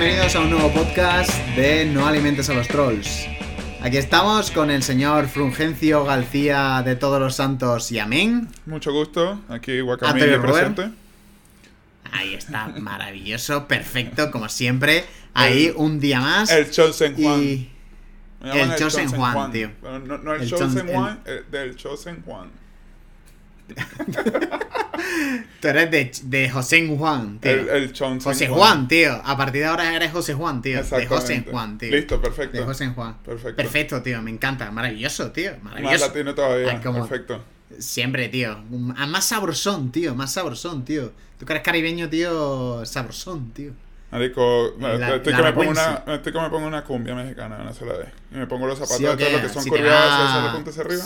bienvenidos a un nuevo podcast de No alimentes a los trolls. Aquí estamos con el señor Frungencio García de Todos los Santos y Amén. Mucho gusto, aquí Guacamole Robert. presente. Ahí está, maravilloso, perfecto, como siempre. Ahí un día más. El Chosen Juan. Y el Chosen Juan, tío. No, no el, El Chosen Chon- el- Juan, eh, del Chosen Juan. tú eres de, de José Juan, tío. El, el José Juan, tío. A partir de ahora eres José Juan, tío. De José. Juan, tío. Listo, perfecto. De José Juan. Perfecto. Perfecto, tío. Me encanta. Maravilloso, tío. Más Maravilloso. latino todavía. Ay, como- Perfecto. Siempre, tío. Más sabrosón, tío. Más sabrosón, tío. Tú que eres caribeño, tío. Sabrosón, tío. Marico, La- estoy, la que me pongo una, estoy que me pongo una cumbia mexicana una sola vez. Y me pongo los zapatos Sí, o estos, qué, los que son si te curviados va- hacia la punta hacia arriba.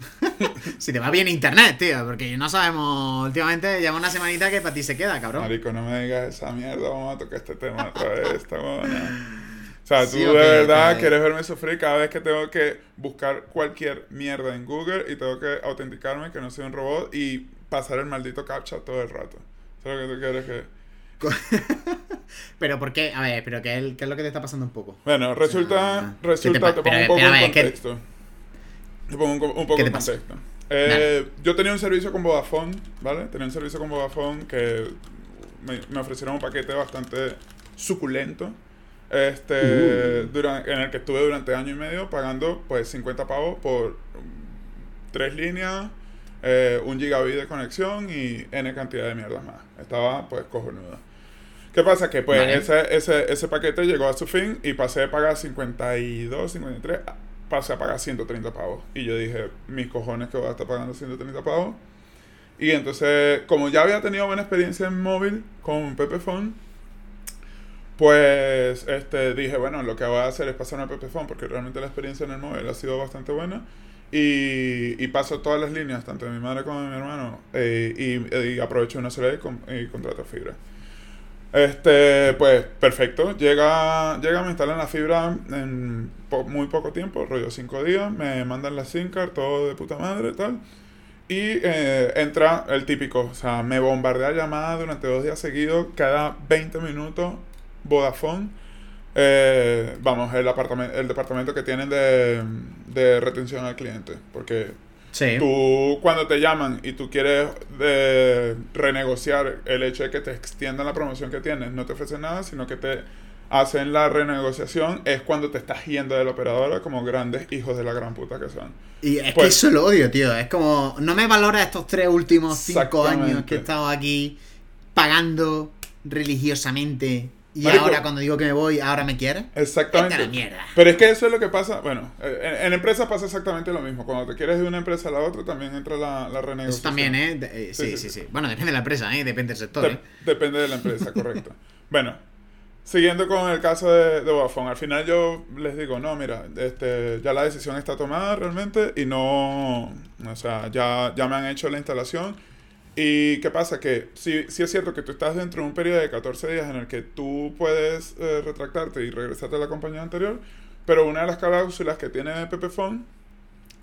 Si te va bien internet, tío. Porque no sabemos. Últimamente lleva una semanita que para ti se queda, cabrón. Marico, no me digas esa mierda, vamos a tocar este tema otra vez, buena. O sea, tú Sí, de verdad quieres verme sufrir cada vez que tengo que buscar cualquier mierda en Google y tengo que autenticarme que no soy un robot y pasar el maldito captcha todo el rato. ¿Sabes lo que tú quieres que...? Pero ¿por qué? A ver, pero ¿qué, es- qué es lo que te está pasando un poco? Bueno, resulta, resulta, ¿qué te pongo un poco en ver, ¿qué- contexto. Te pongo un, co- un poco ¿Qué te en contexto. Eh, yo tenía un servicio con Vodafone, ¿vale? Tenía un servicio con Vodafone que me, me ofrecieron un paquete bastante suculento. Este, Uh. duran- en el que estuve durante año y medio pagando pues 50 pavos por tres líneas, eh, un gigabit de conexión y N cantidad de mierdas más. Estaba pues cojonudo. ¿Qué pasa? Que pues Vale. ese, ese, ese paquete llegó a su fin y pasé de pagar 52, 53, a- pasé a pagar 130 pavos. Y yo dije, mis cojones que voy a estar pagando 130 pavos. Y entonces, como ya había tenido buena experiencia en móvil con Pepephone, pues este, dije, bueno, lo que voy a hacer es pasarme a Pepephone porque realmente la experiencia en el móvil ha sido bastante buena. Y, paso todas las líneas, tanto de mi madre como de mi hermano, eh, y, y aprovecho una sola y, con- y contrato fibra. Este, pues perfecto. Llega, llega, me instalan la fibra en muy poco tiempo, rollo 5 días. Me mandan la SIM todo de puta madre, tal. Y eh, entra el típico, o sea, me bombardea llamadas durante dos días seguidos, cada 20 minutos, Vodafone. Eh, vamos, el, apartamento, el departamento que tienen de, de retención al cliente. Porque Sí. Tú, cuando te llaman y tú quieres eh, renegociar el hecho de que te extiendan la promoción que tienes, no te ofrecen nada, sino que te hacen la renegociación, es cuando te estás yendo de la operadora como grandes hijos de la gran puta que son. Y es que Pues- eso lo odio, tío. Es como, no me valora estos tres últimos cinco años que he estado aquí pagando religiosamente. Y Marico. ahora cuando digo que me voy, ahora me quieres. Exactamente. La mierda. Pero es que eso es lo que pasa, bueno, en, en empresas pasa exactamente lo mismo. Cuando te quieres de una empresa a la otra, también entra la, la renegociación. Eso también, ¿eh? De- eh, sí, Sí, sí, sí, sí, Bueno, depende de la empresa, ¿eh? Depende del sector, ¿eh? Depende de la empresa, correcto. Bueno, siguiendo con el caso de, de Vodafone, al final yo les digo, no, mira, este, ya la decisión está tomada realmente y no, o sea, ya, ya me han hecho la instalación. ¿Y qué pasa? Que sí es cierto que tú estás dentro de un periodo de 14 días en el que tú puedes eh, retractarte y regresarte a la compañía anterior, pero una de las cláusulas que tiene Pepephone,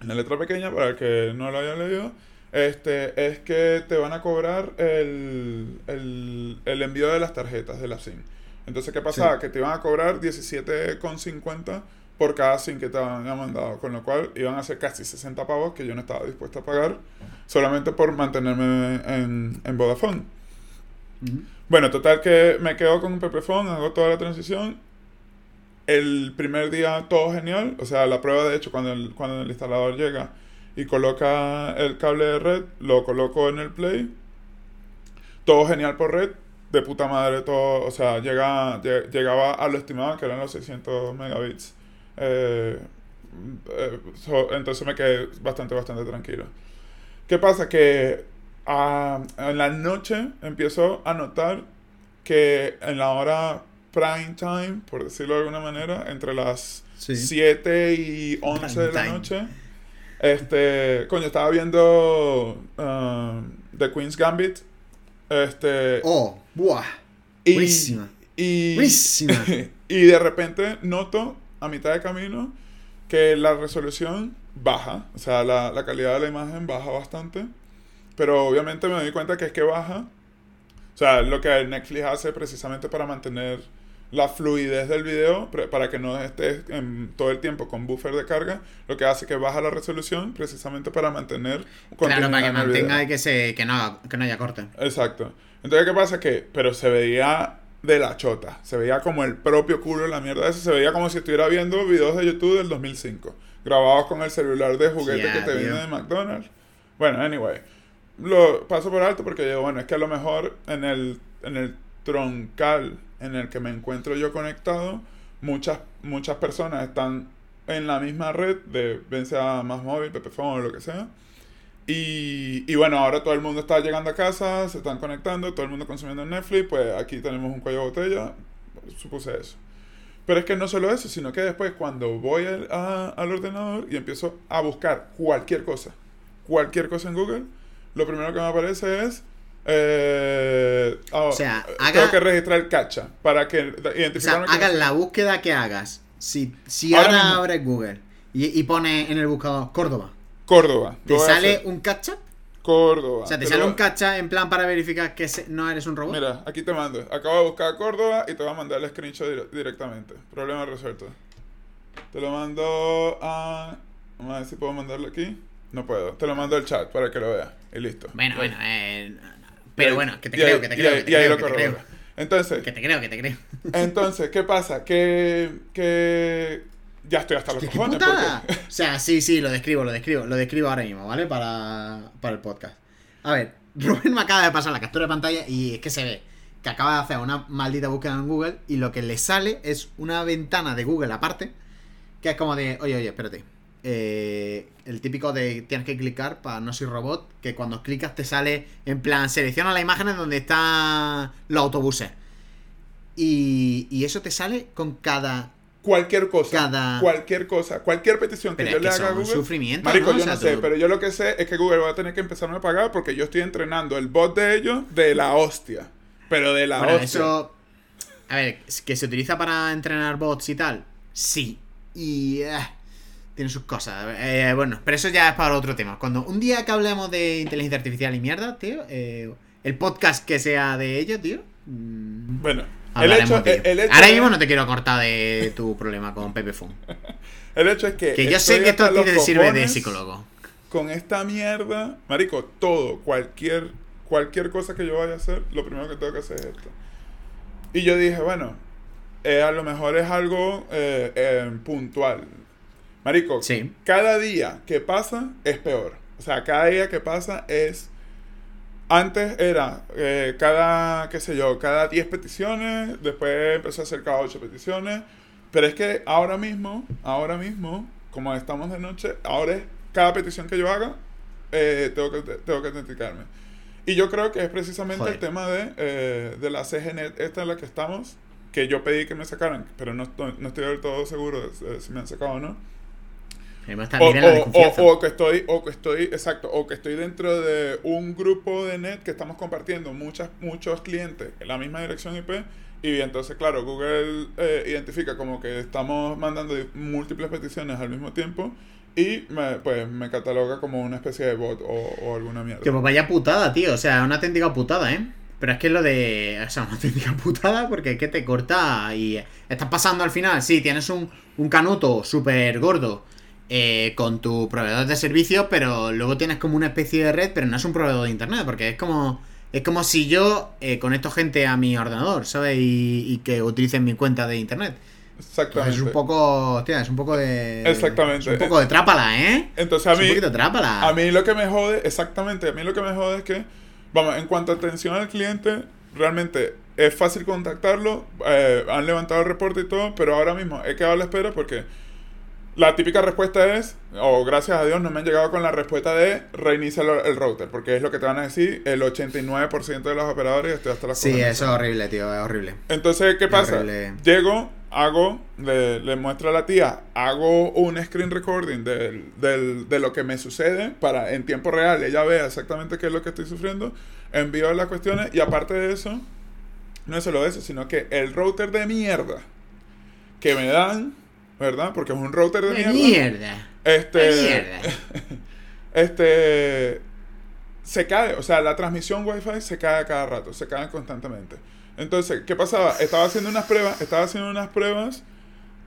en la letra pequeña, para el que no lo haya leído, este, es que te van a cobrar el, el, el envío de las tarjetas de la SIM. Entonces, ¿qué pasaba? Sí. Que te iban a cobrar 17,50 por cada SIM que te habían mandado, con lo cual iban a ser casi 60 pavos que yo no estaba dispuesto a pagar solamente por mantenerme en, en Vodafone. Bueno, total que me quedo con un Pepephone, hago toda la transición. El primer día todo genial, o sea, la prueba de hecho cuando el, cuando el instalador llega y coloca el cable de red, lo coloco en el play. Todo genial por red, de puta madre todo, o sea, llega, lle- llegaba a lo estimado que eran los 600 megabits. Eh, eh, so- entonces me quedé bastante, bastante tranquilo. ¿Qué pasa? Que ah, en la noche empiezo a notar que en la hora prime time, por decirlo de alguna manera, entre las Sí. 7 y 11 de la time. noche, este, coño, estaba viendo ah, The Queen's Gambit. Este, Oh, buah. y, buenísima. Y, Buenísima. y de repente noto a mitad de camino que la resolución baja, o sea, la, la calidad de la imagen baja bastante, pero obviamente me doy cuenta que es que baja, o sea, lo que Netflix hace precisamente para mantener la fluidez del video para que no estés en- todo el tiempo con buffer de carga, lo que hace que baja la resolución precisamente para mantener Claro, para que mantenga y que, se, que, no, que no haya corte. Exacto. Entonces, ¿qué pasa? Que, pero se veía de la chota. Se veía como el propio culo de la mierda esa. Se veía como si estuviera viendo videos de YouTube del 2005. Grabados con el celular de juguete que te viene de McDonald's. Bueno, anyway. Lo paso por alto porque digo, bueno, es que a lo mejor en el, en el troncal en el que me encuentro yo conectado, muchas, muchas personas están en la misma red de, bien sea más móvil, Pepephone o lo que sea. Y, y bueno, ahora todo el mundo está llegando a casa, se están conectando, todo el mundo consumiendo Netflix, pues aquí tenemos un cuello de botella, supuse eso. Pero es que no solo eso, sino que después cuando voy al, a- al ordenador y empiezo a buscar cualquier cosa, cualquier cosa en Google, lo primero que me aparece es... eh, ah, O sea, tengo que registrar cacha para que O sea, identificarme hagas la búsqueda que hagas. Si, si Ahora ahora, abres Google y, y pones en el buscador Córdoba, Córdoba. ¿te lo a sale un captcha? Córdoba. O sea, ¿te Te sale lo- un captcha en plan para verificar que no eres un robot? Mira, aquí te mando. Acabo de buscar Córdoba y te voy a mandar el screenshot dire- directamente. Problema resuelto. Te lo mando a. Vamos a ver si puedo mandarlo aquí. No puedo. Te lo mando al chat para que lo veas. Y listo. Bueno, Y- bueno, eh, pero ahí- bueno, que te creo, ahí- que te y creo, ahí- que te y ahí lo que te creo. corrobora. Entonces, Que te creo, que te creo. entonces, ¿qué pasa? Que, que ya estoy hasta los qué cojones. putada. porque- O sea, sí, sí, lo describo, lo describo, lo describo ahora mismo, ¿vale? Para, para el podcast. A ver, Rubén me acaba de pasar la captura de pantalla y es que se ve que acaba de hacer una maldita búsqueda en Google y lo que le sale es una ventana de Google aparte que es como de, oye, oye, espérate. Eh, el típico de tienes que clicar para no soy robot, que cuando clicas te sale en plan, selecciona las imágenes donde están los autobuses. Y, y eso te sale con cada Cualquier cosa. Cada- Cualquier cosa. Cualquier petición que Pero yo es le haga a Google. sufrimiento, Marico, ¿no? yo O sea, no sé, tú- pero yo lo que sé es que Google va a tener que empezarme a pagar porque yo estoy entrenando el bot de ellos de la hostia. Pero de la Bueno, hostia. eso. A ver, ¿es que se utiliza para entrenar bots y tal. Sí. Y. eh, tiene sus cosas. Eh, bueno, pero eso ya es para otro tema. Cuando un día que hablemos de inteligencia artificial y mierda, tío. eh, el podcast que sea de ello, tío. mm, Bueno, el hablaremos hecho, de el, ello. el hecho Ahora mismo no te quiero cortar de tu problema con Pepe Fun. el hecho es que. Que yo sé que esto a ti te sirve de psicólogo. Con esta mierda, Marico, todo, cualquier, cualquier cosa que yo vaya a hacer, lo primero que tengo que hacer es esto. Y yo dije, bueno, eh, a lo mejor es algo eh, eh, puntual. Marico, Sí. cada día que pasa es peor. O sea, cada día que pasa es... Antes era eh, cada, qué sé yo, cada 10 peticiones, después empezó a ser cada 8 peticiones, pero es que ahora mismo, ahora mismo, como estamos de noche, ahora es cada petición que yo haga, eh, tengo, que, tengo que autenticarme. Y yo creo que es precisamente Joder. el tema de, eh, de la CGNet, esta en la que estamos, que yo pedí que me sacaran, pero no, estoy- no estoy del todo seguro de, de si me han sacado o no. Además, O, la o- desconfianza. o- o que estoy, o que estoy, exacto, o que estoy dentro de un grupo de net que estamos compartiendo muchas, muchos clientes en la misma dirección IP y entonces, claro, Google eh, identifica como que estamos mandando múltiples peticiones al mismo tiempo y me, pues me cataloga como una especie de bot o, o alguna mierda. Que pues vaya putada, tío. O sea, una auténtica putada, ¿eh? Pero es que lo de. O sea, una auténtica putada porque es que te corta y. Estás pasando al final. Sí, tienes un, un canuto súper gordo eh, con tu proveedor de servicios, pero luego tienes como una especie de red, pero no es un proveedor de internet. Porque es como. Es como si yo eh, conecto gente a mi ordenador, ¿sabes? Y, y que utilicen mi cuenta de internet. Exactamente. Entonces es un poco. Hostia, es un poco de. Exactamente. Es un poco de trápala, ¿eh? Entonces a es un mí, poquito trápala. A mí lo que me jode, exactamente, a mí lo que me jode es que, vamos, en cuanto a atención al cliente, realmente es fácil contactarlo, eh, han levantado el reporte y todo, pero ahora mismo he quedado a la espera porque la típica respuesta es, o gracias a Dios no me han llegado con la respuesta de reinicia el, el router, porque es lo que te van a decir el 89% de los operadores estoy hasta Sí, eso es horrible, tío, es horrible. Entonces, ¿qué pasa? Llego, hago, le, le muestro a la tía, hago un screen recording del- de lo que me sucede para en tiempo real ella vea exactamente qué es lo que estoy sufriendo, envío las cuestiones y aparte de eso, no es solo eso, sino que el router de mierda que me dan, ¿verdad? Porque es un router de ¡Qué mierda. mierda! Este, ¡Qué mierda! este se cae, o sea, la transmisión Wi-Fi se cae cada rato, se cae constantemente. Entonces, ¿qué pasaba? Estaba haciendo unas pruebas, estaba haciendo unas pruebas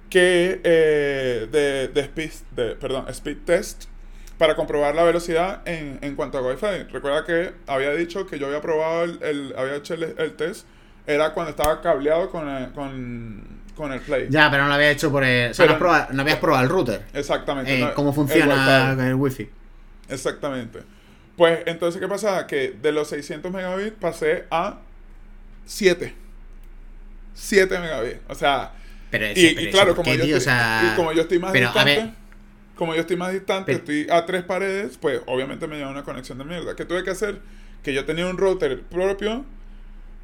que eh, de, de, speed, de, perdón, speed test para comprobar la velocidad en, en cuanto a Wi-Fi. Recuerda que había dicho que yo había probado el, el había hecho el, el, test, era cuando estaba cableado con el, con, con el Play. Ya, pero no lo había hecho por el... O sea, Pero- no, has probado- no habías probado el router. Exactamente. Eh, no, cómo el funciona Wi-Fi. el wifi. Exactamente. Pues entonces, ¿qué pasaba? Que de los 600 megabits pasé a 7. 7 megabits. O sea, Pero, y, ese- y pero eso, claro, ¿por como yo, tío? O estoy, sea, y como yo estoy más pero, a distante, ver- como yo estoy más distante, Pero- estoy a tres paredes, pues obviamente me lleva una conexión de mierda. ¿Qué tuve que hacer? Que yo tenía un router propio,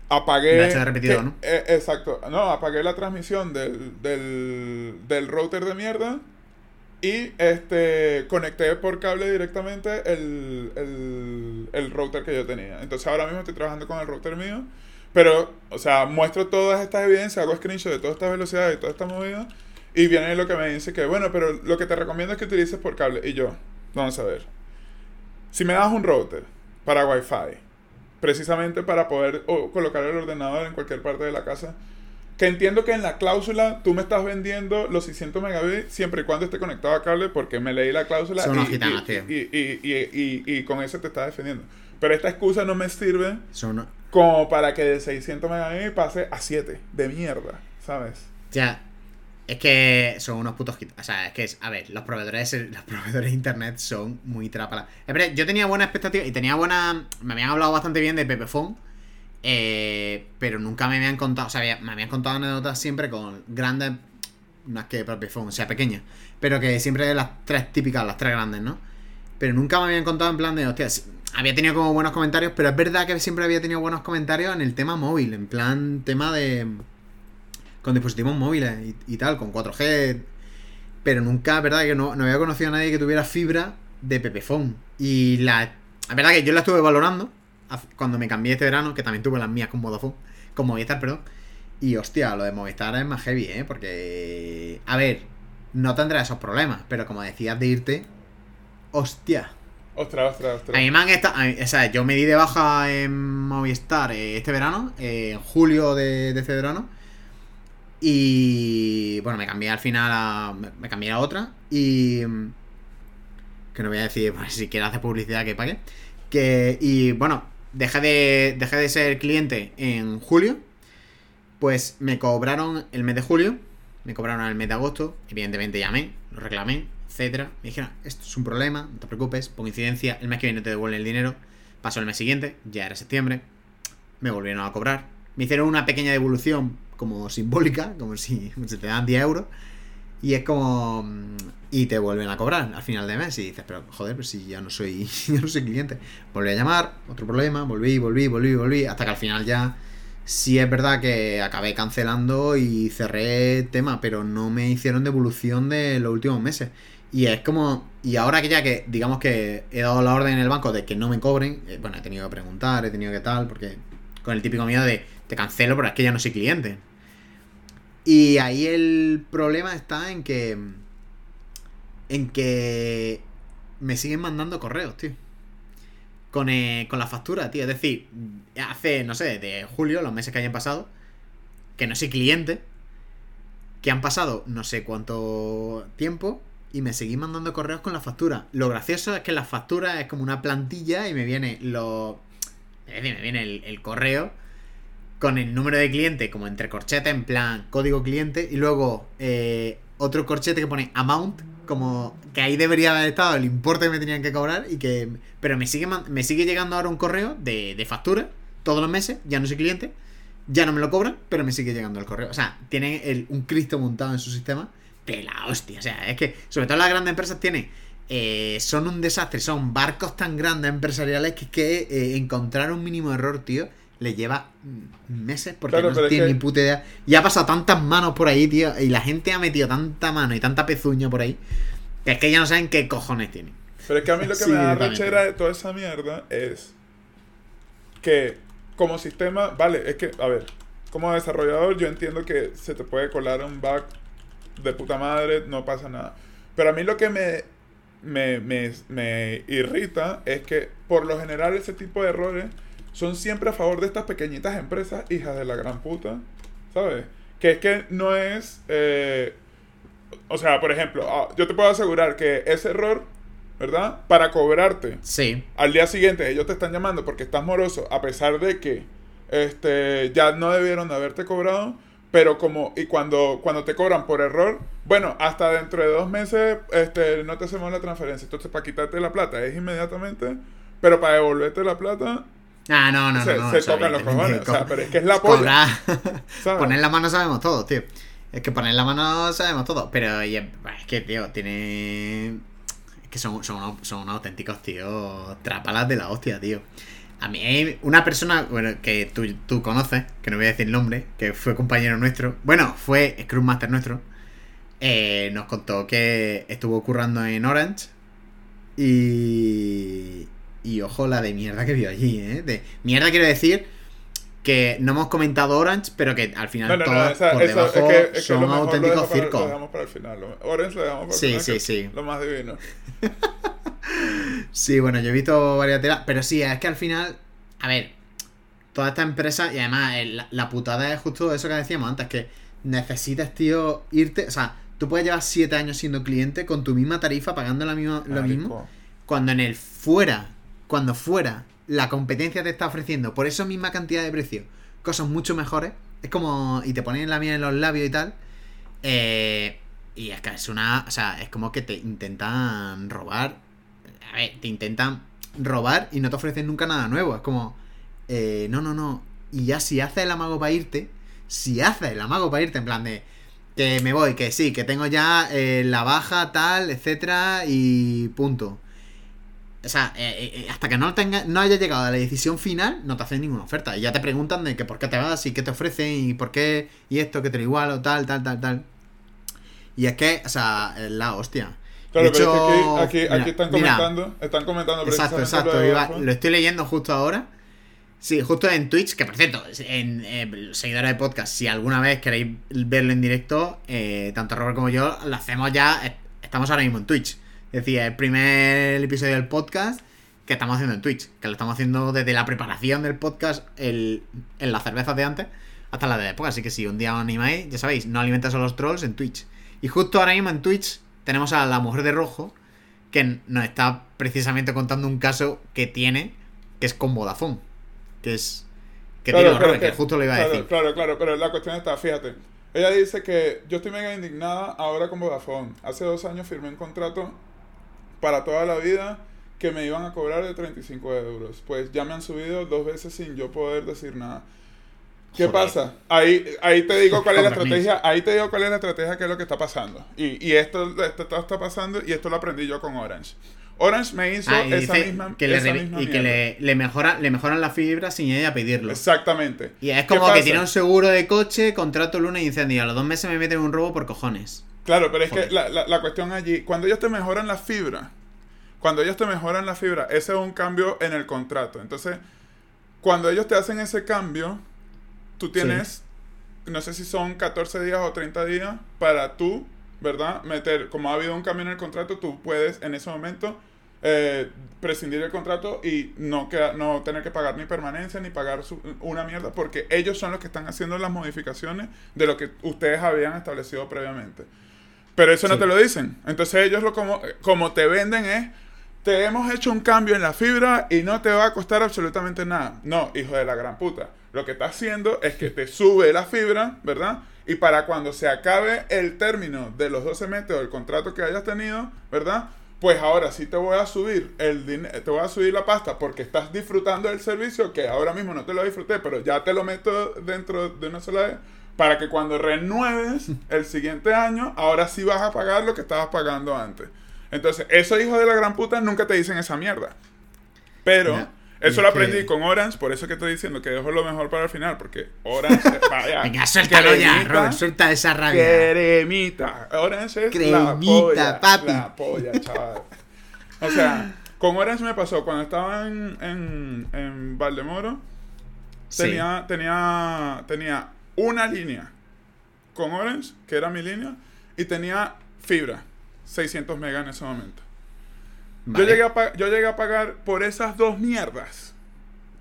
apagué... Repetido, que- ¿no? eh, exacto. No, apagué la transmisión del, del, del router de mierda y este conecté por cable directamente el, el, el router que yo tenía. Entonces ahora mismo estoy trabajando con el router mío. Pero, o sea, muestro todas estas evidencias, hago screenshot de todas estas velocidades y toda esta movida. Y viene lo que me dice que, bueno, pero lo que te recomiendo es que utilices por cable. Y yo, vamos a ver. Si me das un router para Wi-Fi, precisamente para poder o, colocar el ordenador en cualquier parte de la casa, que entiendo que en la cláusula tú me estás vendiendo los 600 megabits siempre y cuando esté conectado a cable, porque me leí la cláusula Son unos y, gitanos, y- tío. y- y- y- y- y con eso te estás defendiendo. Pero esta excusa no me sirve Son, como para que de 600 megabits pase a 7 de mierda, ¿sabes? ya, es que son unos putos O sea, es que, es, a ver, los proveedores, los proveedores de internet son muy trápalas. Yo tenía buena expectativa y tenía buena. Me habían hablado bastante bien de Pepefone. eh, pero nunca me habían contado. O sea, me habían contado anécdotas siempre con grandes. No es que Pepefone sea pequeña. Pero que siempre las tres típicas, las tres grandes, ¿no? Pero nunca me habían contado en plan de, hostia, había tenido como buenos comentarios, pero es verdad que siempre había tenido buenos comentarios en el tema móvil, en plan tema de... con dispositivos móviles y, y tal, con 4G. Pero nunca, verdad que no, no había conocido a nadie que tuviera fibra de Pepefone. Y la... Es verdad que yo la estuve valorando cuando me cambié este verano, que también tuve las mías con Vodafone, con Movistar, perdón. Y hostia, lo de Movistar es más heavy, ¿eh? Porque... A ver, no tendrá esos problemas, pero como decías de irte... Hostia. Ostras, ostras, ostras. A mí me han estado. mí- O sea, yo me di de baja en Movistar eh, este verano, eh, en julio de, de este verano. Y. Bueno, me cambié al final a. Me, cambié a otra. Y. Que no voy a decir, pues, si quiere hacer publicidad que pague. Que. Y bueno, dejé de. Dejé de ser cliente en julio. Pues me cobraron el mes de julio. Me cobraron el mes de agosto. Evidentemente llamé, lo reclamé, etcétera. Me dijeron, esto es un problema, no te preocupes, por incidencia, el mes que viene te devuelven el dinero. Pasó el mes siguiente, ya era septiembre. Me volvieron a cobrar. Me hicieron una pequeña devolución como simbólica, como si, si te dan 10 euros. Y es como. Y te vuelven a cobrar al final de mes. Y dices, pero joder, pues si ya no soy, ya no soy cliente. Volví a llamar, otro problema, volví, volví, volví, volví. Hasta que al final ya. Sí es verdad que acabé cancelando y cerré tema, pero no me hicieron devolución de los últimos meses. Y es como. Y ahora que ya que, digamos que he dado la orden en el banco de que no me cobren, eh, bueno, he tenido que preguntar, he tenido que tal, porque con el típico miedo de te cancelo, pero es que ya no soy cliente. Y ahí el problema está en que. En que. Me siguen mandando correos, tío. Con, eh, con la factura, tío. Es decir, hace, no sé, de julio, los meses que hayan pasado, que no soy cliente, que han pasado no sé cuánto tiempo y me seguí mandando correos con la factura. Lo gracioso es que la factura es como una plantilla y me viene lo. Me viene el, el correo con el número de cliente como entre corchetes, en plan código cliente, y luego eh, otro corchete que pone amount, como que ahí debería haber estado el importe que me tenían que cobrar y que... Pero me sigue, me sigue llegando ahora un correo de, de factura todos los meses, ya no soy cliente, ya no me lo cobran, pero me sigue llegando el correo. O sea, tienen un Cristo montado en su sistema de la hostia. O sea, es que sobre todo las grandes empresas tienen... eh, son un desastre, son barcos tan grandes empresariales que, que eh, encontrar un mínimo error, tío, le lleva meses porque Claro, no tiene ni puta idea. Y ha pasado tantas manos por ahí, tío, y la gente ha metido tanta mano y tanta pezuña por ahí, que es que ya no saben qué cojones tienen. Pero es que a mí lo que Sí, me da rechera de toda esa mierda es que como sistema, vale, es que, a ver, como desarrollador yo entiendo que se te puede colar un bug de puta madre, no pasa nada. Pero a mí lo que me me, me, me irrita es que por lo general ese tipo de errores son siempre a favor de estas pequeñitas empresas hijas de la gran puta, ¿sabes? Que es que no es... eh, o sea, por ejemplo, ah, yo te puedo asegurar que ese error, ¿verdad? Para cobrarte Sí. al día siguiente ellos te están llamando porque estás moroso, a pesar de que este, ya no debieron de haberte cobrado, pero como, y cuando, cuando te cobran por error, bueno, hasta dentro de dos meses este, no te hacemos la transferencia. Entonces, para quitarte la plata es inmediatamente, pero para devolverte la plata, Ah, no, no, se, no. no, se tocan los cojones. O sea, pero es que es la polla. Poner la mano sabemos todo, tío. Es que poner la mano sabemos todo. Pero es que, tío, tiene. Es que son, son, unos- son unos auténticos, tío. Trápalas de la hostia, tío. A mí una persona, bueno, que tú, tú conoces, que no voy a decir el nombre, que fue compañero nuestro. Bueno, fue Scrum Master nuestro. eh, nos contó que estuvo currando en Orange. Y. Y ojo la de mierda que vio allí, ¿eh? De mierda quiero decir que no hemos comentado Orange, pero que al final No, no, no, todas esa- por debajo es que, es que son lo, auténticos circos. lo dejamos para el final. Lo- Orange lo dejamos para el Sí, final. sí, que sí. es Lo más divino. Sí, bueno, yo he visto varias telas, pero sí, es que al final, a ver, toda esta empresa, y además eh, la, putada es justo eso que decíamos antes, que necesitas, tío, irte, o sea, tú puedes llevar siete años siendo cliente con tu misma tarifa, pagando la misma, lo mismo, cuando en el fuera, cuando fuera, la competencia te está ofreciendo por esa misma cantidad de precio cosas mucho mejores, es como, y te ponen la miel en los labios y tal, eh, y es que es una, o sea, es como que te intentan robar, a ver, te intentan robar y no te ofrecen nunca nada nuevo, es como, eh, no, no, no, y ya si haces el amago para irte, si haces el amago para irte, en plan de, que me voy, que sí, que tengo ya eh, la baja, tal, etcétera, y punto. O sea, eh, eh, hasta que no, tenga, no haya llegado a la decisión final, no te hacen ninguna oferta. Y ya te preguntan de que por qué te vas y qué te ofrecen y por qué y esto, que te lo igual o tal, tal, tal, tal. Y es que, o sea, es la hostia. Claro, De pero hecho, es que aquí, aquí, mira, aquí están mira. comentando, están comentando Exacto, exacto. iba- lo estoy leyendo justo ahora. Sí, justo en Twitch, que por cierto, en eh, seguidores de podcast, si alguna vez queréis verlo en directo, eh, tanto Robert como yo, lo hacemos ya, eh, estamos ahora mismo en Twitch. Es decir, el primer episodio del podcast que estamos haciendo en Twitch, que lo estamos haciendo desde la preparación del podcast el, en las cervezas de antes hasta la de después. Así que si un día os animáis, ya sabéis, no alimentas a los trolls en Twitch. Y justo ahora mismo en Twitch tenemos a la mujer de rojo que nos está precisamente contando un caso que tiene, que es con Vodafone. Que es. Que Claro, pero Robert, que que- justo lo iba a claro, decir. Claro, claro, pero la cuestión está, fíjate. Ella dice que yo estoy mega indignada ahora con Vodafone. Hace dos años firmé un contrato para toda la vida que me iban a cobrar de 35 euros. Pues ya me han subido dos veces sin yo poder decir nada. ¿Qué Joder. pasa? Ahí, ahí te digo cuál es la estrategia, ahí te digo cuál es la estrategia, qué es lo que está pasando. Y, y esto, esto, todo está pasando y esto lo aprendí yo con Orange. Orange me hizo Ah, esa misma, que le, esa misma y que le, le, mejora, le mejoran la fibra sin ella pedirlo. Exactamente. Y es ¿Qué como que tiene un seguro de coche, contrato luna y incendio. A los dos meses me meten un robo por cojones. Claro, pero es que la, la, la cuestión allí, cuando ellos te mejoran la fibra, cuando ellos te mejoran la fibra, ese es un cambio en el contrato. Entonces, cuando ellos te hacen ese cambio, tú tienes, no sé si son 14 días o 30 días para tú, ¿verdad? Meter, como ha habido un cambio en el contrato, tú puedes en ese momento eh, prescindir el contrato y no, queda- no tener que pagar ni permanencia ni pagar su- una mierda, porque ellos son los que están haciendo las modificaciones de lo que ustedes habían establecido previamente. Pero eso no Sí. te lo dicen. Entonces ellos lo como, como te venden es, te hemos hecho un cambio en la fibra y no te va a costar absolutamente nada. No, hijo de la gran puta. Lo que está haciendo es que te sube la fibra, ¿verdad? Y para cuando se acabe el término de los 12 meses del contrato que hayas tenido, ¿verdad? Pues ahora sí te voy a subir el te voy a subir la pasta porque estás disfrutando del servicio que ahora mismo no te lo disfruté, pero ya te lo meto dentro de una sola vez para que cuando renueves el siguiente año, ahora sí vas a pagar lo que estabas pagando antes. Entonces, esos hijos de la gran puta nunca te dicen esa mierda. Pero eso lo que- aprendí con Orange, por eso que estoy diciendo que dejo lo mejor para el final, porque Orange, vaya, Venga, suéltalo ya, Robert, suelta esa rabia. Cremita. Orange es la Cremita, polla, papi. La polla, chaval. O sea, con Orange me pasó cuando estaba en, en, en Valdemoro, Sí. tenía, tenía, tenía una línea con Orange, que era mi línea, y tenía fibra, 600 megas en ese momento. Yo, llegué a yo llegué a pagar por esas dos mierdas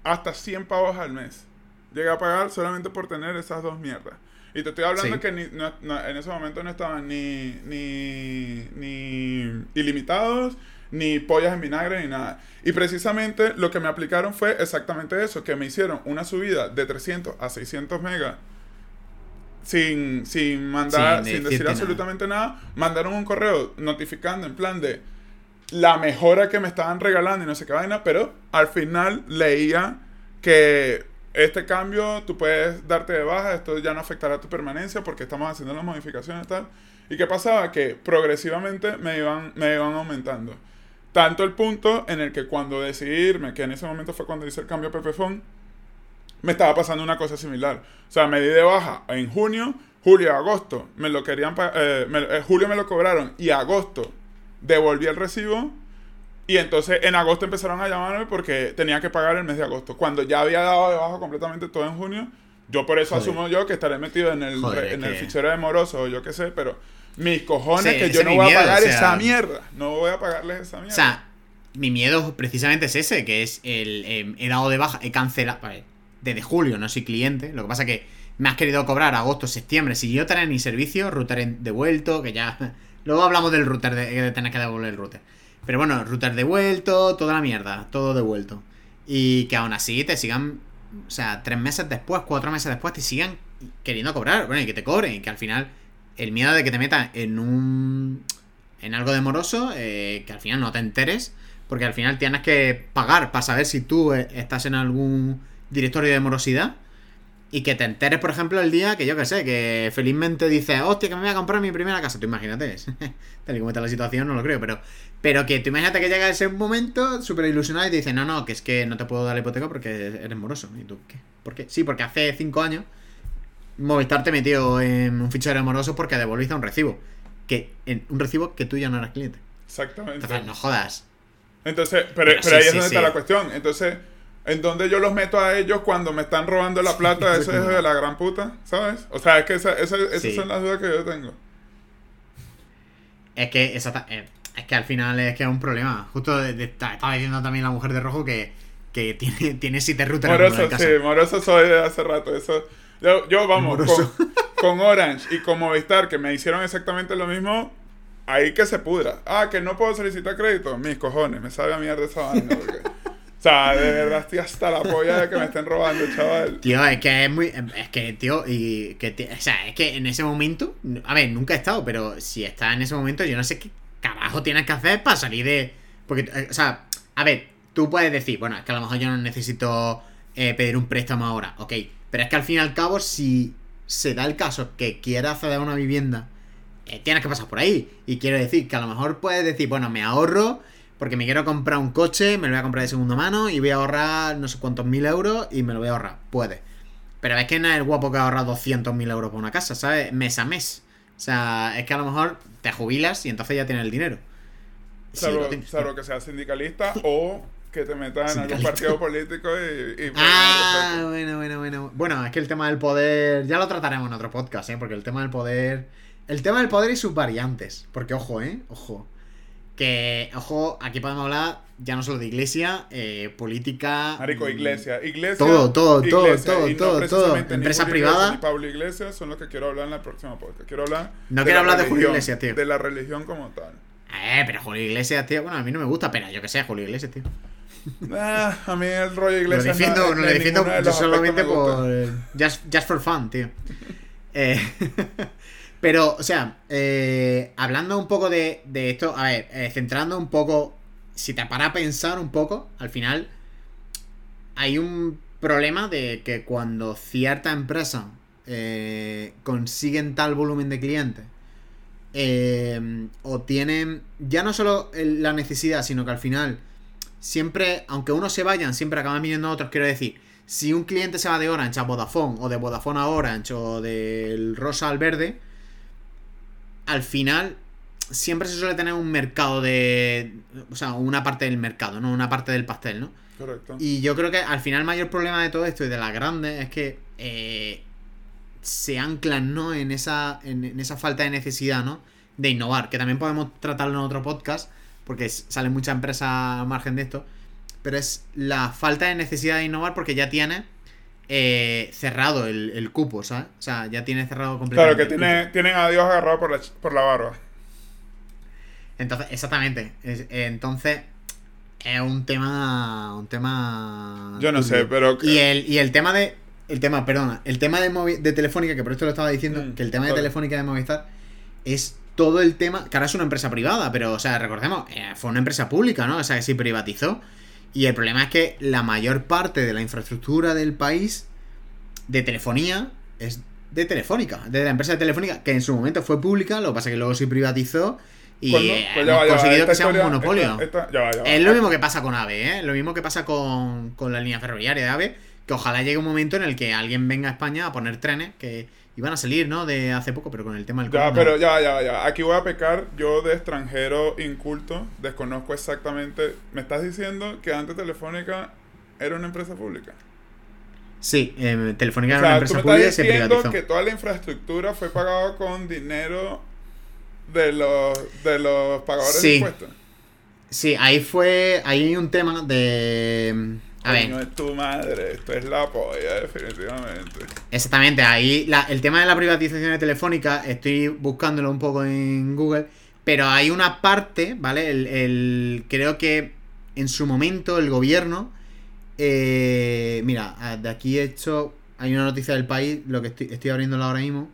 hasta 100 pavos al mes. Llegué a pagar solamente por tener esas dos mierdas. Y te estoy hablando que en ese momento no estaban ni, ni, ni ilimitados, ni pollas en vinagre, ni nada. Y precisamente lo que me aplicaron fue exactamente eso, que me hicieron una subida de 300 a 600 megas sin, sin mandar, sin, decir absolutamente nada. Mandaron un correo notificando en plan de la mejora que me estaban regalando y no sé qué vaina, pero al final leía que este cambio tú puedes darte de baja, esto ya no afectará tu permanencia porque estamos haciendo las modificaciones y tal. ¿Y qué pasaba? Que progresivamente me iban, me iban aumentando. Tanto el punto en el que cuando decidí irme, que en ese momento fue cuando hice el cambio a Pepefon, me estaba pasando una cosa similar. O sea, me di de baja en junio, julio, agosto, me lo querían, eh, eh, julio me lo cobraron y agosto devolví el recibo y entonces en agosto empezaron a llamarme porque tenía que pagar el mes de agosto. Cuando ya había dado de baja completamente todo en junio, yo por eso asumo yo que estaré metido en el, en el fichero de moroso o yo qué sé, pero mis cojones que yo no voy a pagar esa mierda. No voy a pagarles esa mierda. O sea, mi miedo precisamente es ese, que es el em, he dado de baja, he cancelado. Desde julio no soy cliente. Lo que pasa que me has querido cobrar agosto, septiembre. Si yo tenía mi servicio, router devuelto, que ya. Luego hablamos del router, de, de tener que devolver el router. Pero bueno, router devuelto, toda la mierda, todo devuelto. Y que aún así te sigan, o sea, tres meses después, cuatro meses después, te sigan queriendo cobrar. Bueno, y que te cobren. Y que al final, el miedo de que te metan en un. en algo de moroso, eh, que al final no te enteres. Porque al final tienes que pagar para saber si tú eh, estás en algún directorio de morosidad. Y que te enteres, por ejemplo, el día que yo que sé, que felizmente dices, hostia, que me voy a comprar mi primera casa. Tú imagínate, tal y como está la situación, no lo creo, pero, pero que tú imagínate que llega ese momento súper ilusionado y te dice, no, no, que es que no te puedo dar la hipoteca porque eres moroso. ¿Y tú qué? ¿Por qué? Sí, porque hace cinco años Movistar te metió en un fichero moroso porque devolviste un recibo. Que, en un recibo que tú ya no eras cliente. Exactamente. Entonces, no jodas. Entonces, pero, pero, ahí es donde está la cuestión. Entonces ¿En dónde yo los meto a ellos cuando me están robando la plata de ese de la gran puta? ¿Sabes? O sea, es que esa, esa, esas son las dudas que yo tengo. Es que, esa, eh, es que al final es que es un problema. Justo estaba diciendo también la mujer de rojo que, que tiene, tiene siete routers moroso, en casa. Sí, moroso soy de hace rato. Eso, yo, yo vamos, con, con, Orange y con Movistar, que me hicieron exactamente lo mismo, ahí que se pudra. Ah, que no puedo solicitar crédito. Mis cojones, me sabe a mierda esa vaina. Porque sea, de verdad estoy hasta la polla de que me estén robando, chaval. Tío, es que es muy. Es que, tío, y que. o sea, es que en ese momento. A ver, nunca he estado, pero si estás en ese momento, yo no sé qué carajo tienes que hacer para salir de. Porque, o sea, a ver, tú puedes decir, bueno, es que a lo mejor yo no necesito eh, pedir un préstamo ahora, ok. Pero es que al fin y al cabo, si se da el caso que quieras acceder a una vivienda, eh, tienes que pasar por ahí. Y quiero decir que a lo mejor puedes decir, bueno, me ahorro porque me quiero comprar un coche, me lo voy a comprar de segunda mano y voy a ahorrar no sé cuántos mil euros y me lo voy a ahorrar. Puede. Pero es que no es el guapo que ahorra 200 mil euros por una casa, ¿sabes? Mes a mes. O sea, es que a lo mejor te jubilas y entonces ya tienes el dinero. Salvo, que seas sindicalista o que te metas en algún partido político y... ah, bueno, bueno, bueno. Bueno, es que el tema del poder... Ya lo trataremos en otro podcast, ¿eh? Porque el tema del poder... El tema del poder y sus variantes. Porque, ojo, ¿eh? Ojo. Que, ojo, aquí podemos hablar ya no solo de iglesia, eh, política. Marico, iglesia. Iglesia. Todo, todo, todo, todo, todo, todo. Empresa privada. Y Pablo Iglesias son los que quiero hablar en la próxima podcast. Quiero hablar. No quiero hablar de Julio Iglesias, tío. De la religión como tal. Eh, pero Julio Iglesias, tío. Bueno, a mí no me gusta, pero yo que sé, Julio Iglesias, tío. Ah, a mí el rollo Iglesias. Lo defiendo, no, lo defiendo solamente por. Just, just for fun, tío. eh. Pero, o sea, eh, hablando un poco de, esto, a ver, eh, centrando un poco, si te para a pensar un poco, al final hay un problema de que cuando cierta empresa eh, consiguen tal volumen de clientes, o tienen ya no solo la necesidad, sino que al final, siempre, aunque unos se vayan, siempre acaban viniendo otros, quiero decir, si un cliente se va de Orange a Vodafone, o de Vodafone a Orange, o del rosa al verde, al final siempre se suele tener un mercado de. O sea, una parte del mercado, ¿no? Una parte del pastel, ¿no? Correcto. Y yo creo que al final el mayor problema de todo esto y de las grandes es que eh, se anclan, ¿no? En esa, en, esa falta de necesidad, ¿no? De innovar, que también podemos tratarlo en otro podcast, porque s- salen muchas empresas al margen de esto, pero es la falta de necesidad de innovar porque ya tiene eh, cerrado el, el cupo, ¿sabes? O sea, ya tiene cerrado Claro, completamente. que el cupo. tiene, tienen a Dios agarrado por la, por la barba. Entonces, exactamente. Es- entonces, es un tema. Un tema. Yo no turbio. sé, pero... Y el, y el tema de. El tema, perdona. El tema de, Movi- de Telefónica, que por esto lo estaba diciendo, Mm, que el tema de. Telefónica de Movistar es todo el tema. Que ahora es una empresa privada, pero, o sea, recordemos, eh, fue una empresa pública, ¿no? O sea, que se privatizó. Y el problema es que la mayor parte de la infraestructura del país de telefonía es de Telefónica, de la empresa de Telefónica, que en su momento fue pública, lo que pasa es que luego se privatizó y eh, Pues hemos ya conseguido que sea un monopolio. esta- esta- ya. Es lo mismo que pasa con AVE, ¿eh? Lo mismo que pasa con, con la línea ferroviaria de AVE, que ojalá llegue un momento en el que alguien venga a España a poner trenes que iban a salir, ¿no? De hace poco, pero con el tema del Ya, pero ya, ya, ya. Aquí voy a pecar. Yo de extranjero inculto, desconozco exactamente. ¿Me estás diciendo que antes Telefónica era una empresa pública? Sí, eh, Telefónica O era una sea, tú empresa me pública y estás se diciendo privatizó. que toda la infraestructura fue pagada con dinero de los, de los pagadores Sí. de impuestos. Sí, ahí fue. Ahí hay un tema de. A ver. Coño, es tu madre. Esto es la polla, definitivamente. Exactamente, ahí la- el tema de la privatización de Telefónica, estoy buscándolo un poco en Google, pero hay una parte, ¿vale? El, el- creo que en su momento el gobierno, eh, mira, de aquí he hecho, hay una noticia del país, lo que estoy, estoy abriéndolo ahora mismo,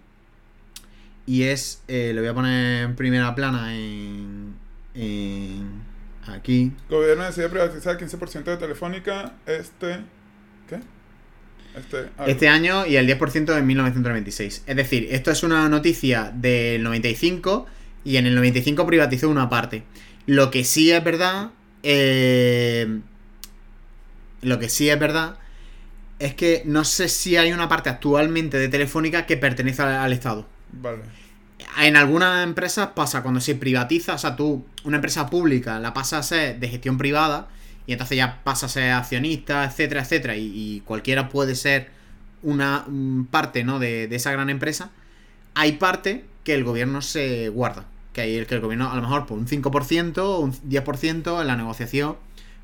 y es, eh, lo voy a poner en primera plana en, en aquí, gobierno decide privatizar 15% de Telefónica este... ¿Qué? Este... Este año y el 10% en 1996. Es decir, esto es una noticia del 95 y en el 95 privatizó una parte. Lo que sí es verdad, eh, lo que sí es verdad es que no sé si hay una parte actualmente de Telefónica que pertenece al, al Estado. Vale. En algunas empresas pasa cuando se privatiza, o sea, tú, una empresa pública la pasa a ser de gestión privada y entonces ya pasa a ser accionista, etcétera, etcétera, y, cualquiera puede ser una parte, ¿no? De, esa gran empresa. Hay parte que el gobierno se guarda, que hay el que el gobierno a lo mejor por un 5% o un 10% en la negociación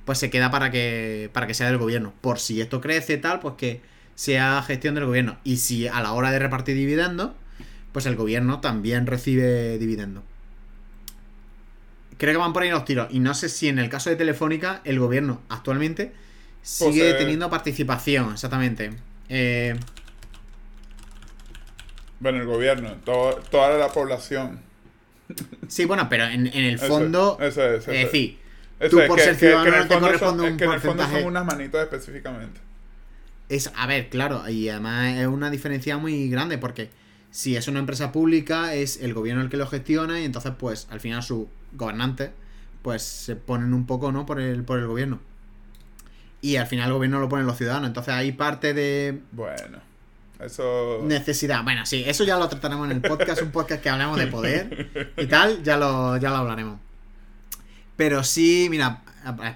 pues se queda para que para que sea del gobierno, por si esto crece tal, pues que sea gestión del gobierno y si a la hora de repartir dividendos pues el gobierno también recibe dividendo. Creo que van por ahí los tiros. Y no sé si en el caso de Telefónica, el gobierno actualmente sigue Posee- teniendo participación, exactamente. Eh, Bueno, el gobierno, todo- toda la población. sí, bueno, pero en, en el fondo. eso es, eso es decir, tú por que- ser que- que en ciudadano el no te fondo corresponde son- un que en el fondo porcentaje. son unas manitos específicamente. Es, a ver, claro, y además es una diferencia muy grande porque si es una empresa pública es el gobierno el que lo gestiona y entonces pues al final sus gobernantes pues se ponen un poco, ¿no? Por el, por el gobierno. Y al final el gobierno lo ponen los ciudadanos. Entonces hay parte de Bueno, eso... necesidad. Bueno, sí, eso ya lo trataremos en el podcast, un podcast que hablamos de poder y tal, ya lo, ya lo hablaremos. Pero sí, mira,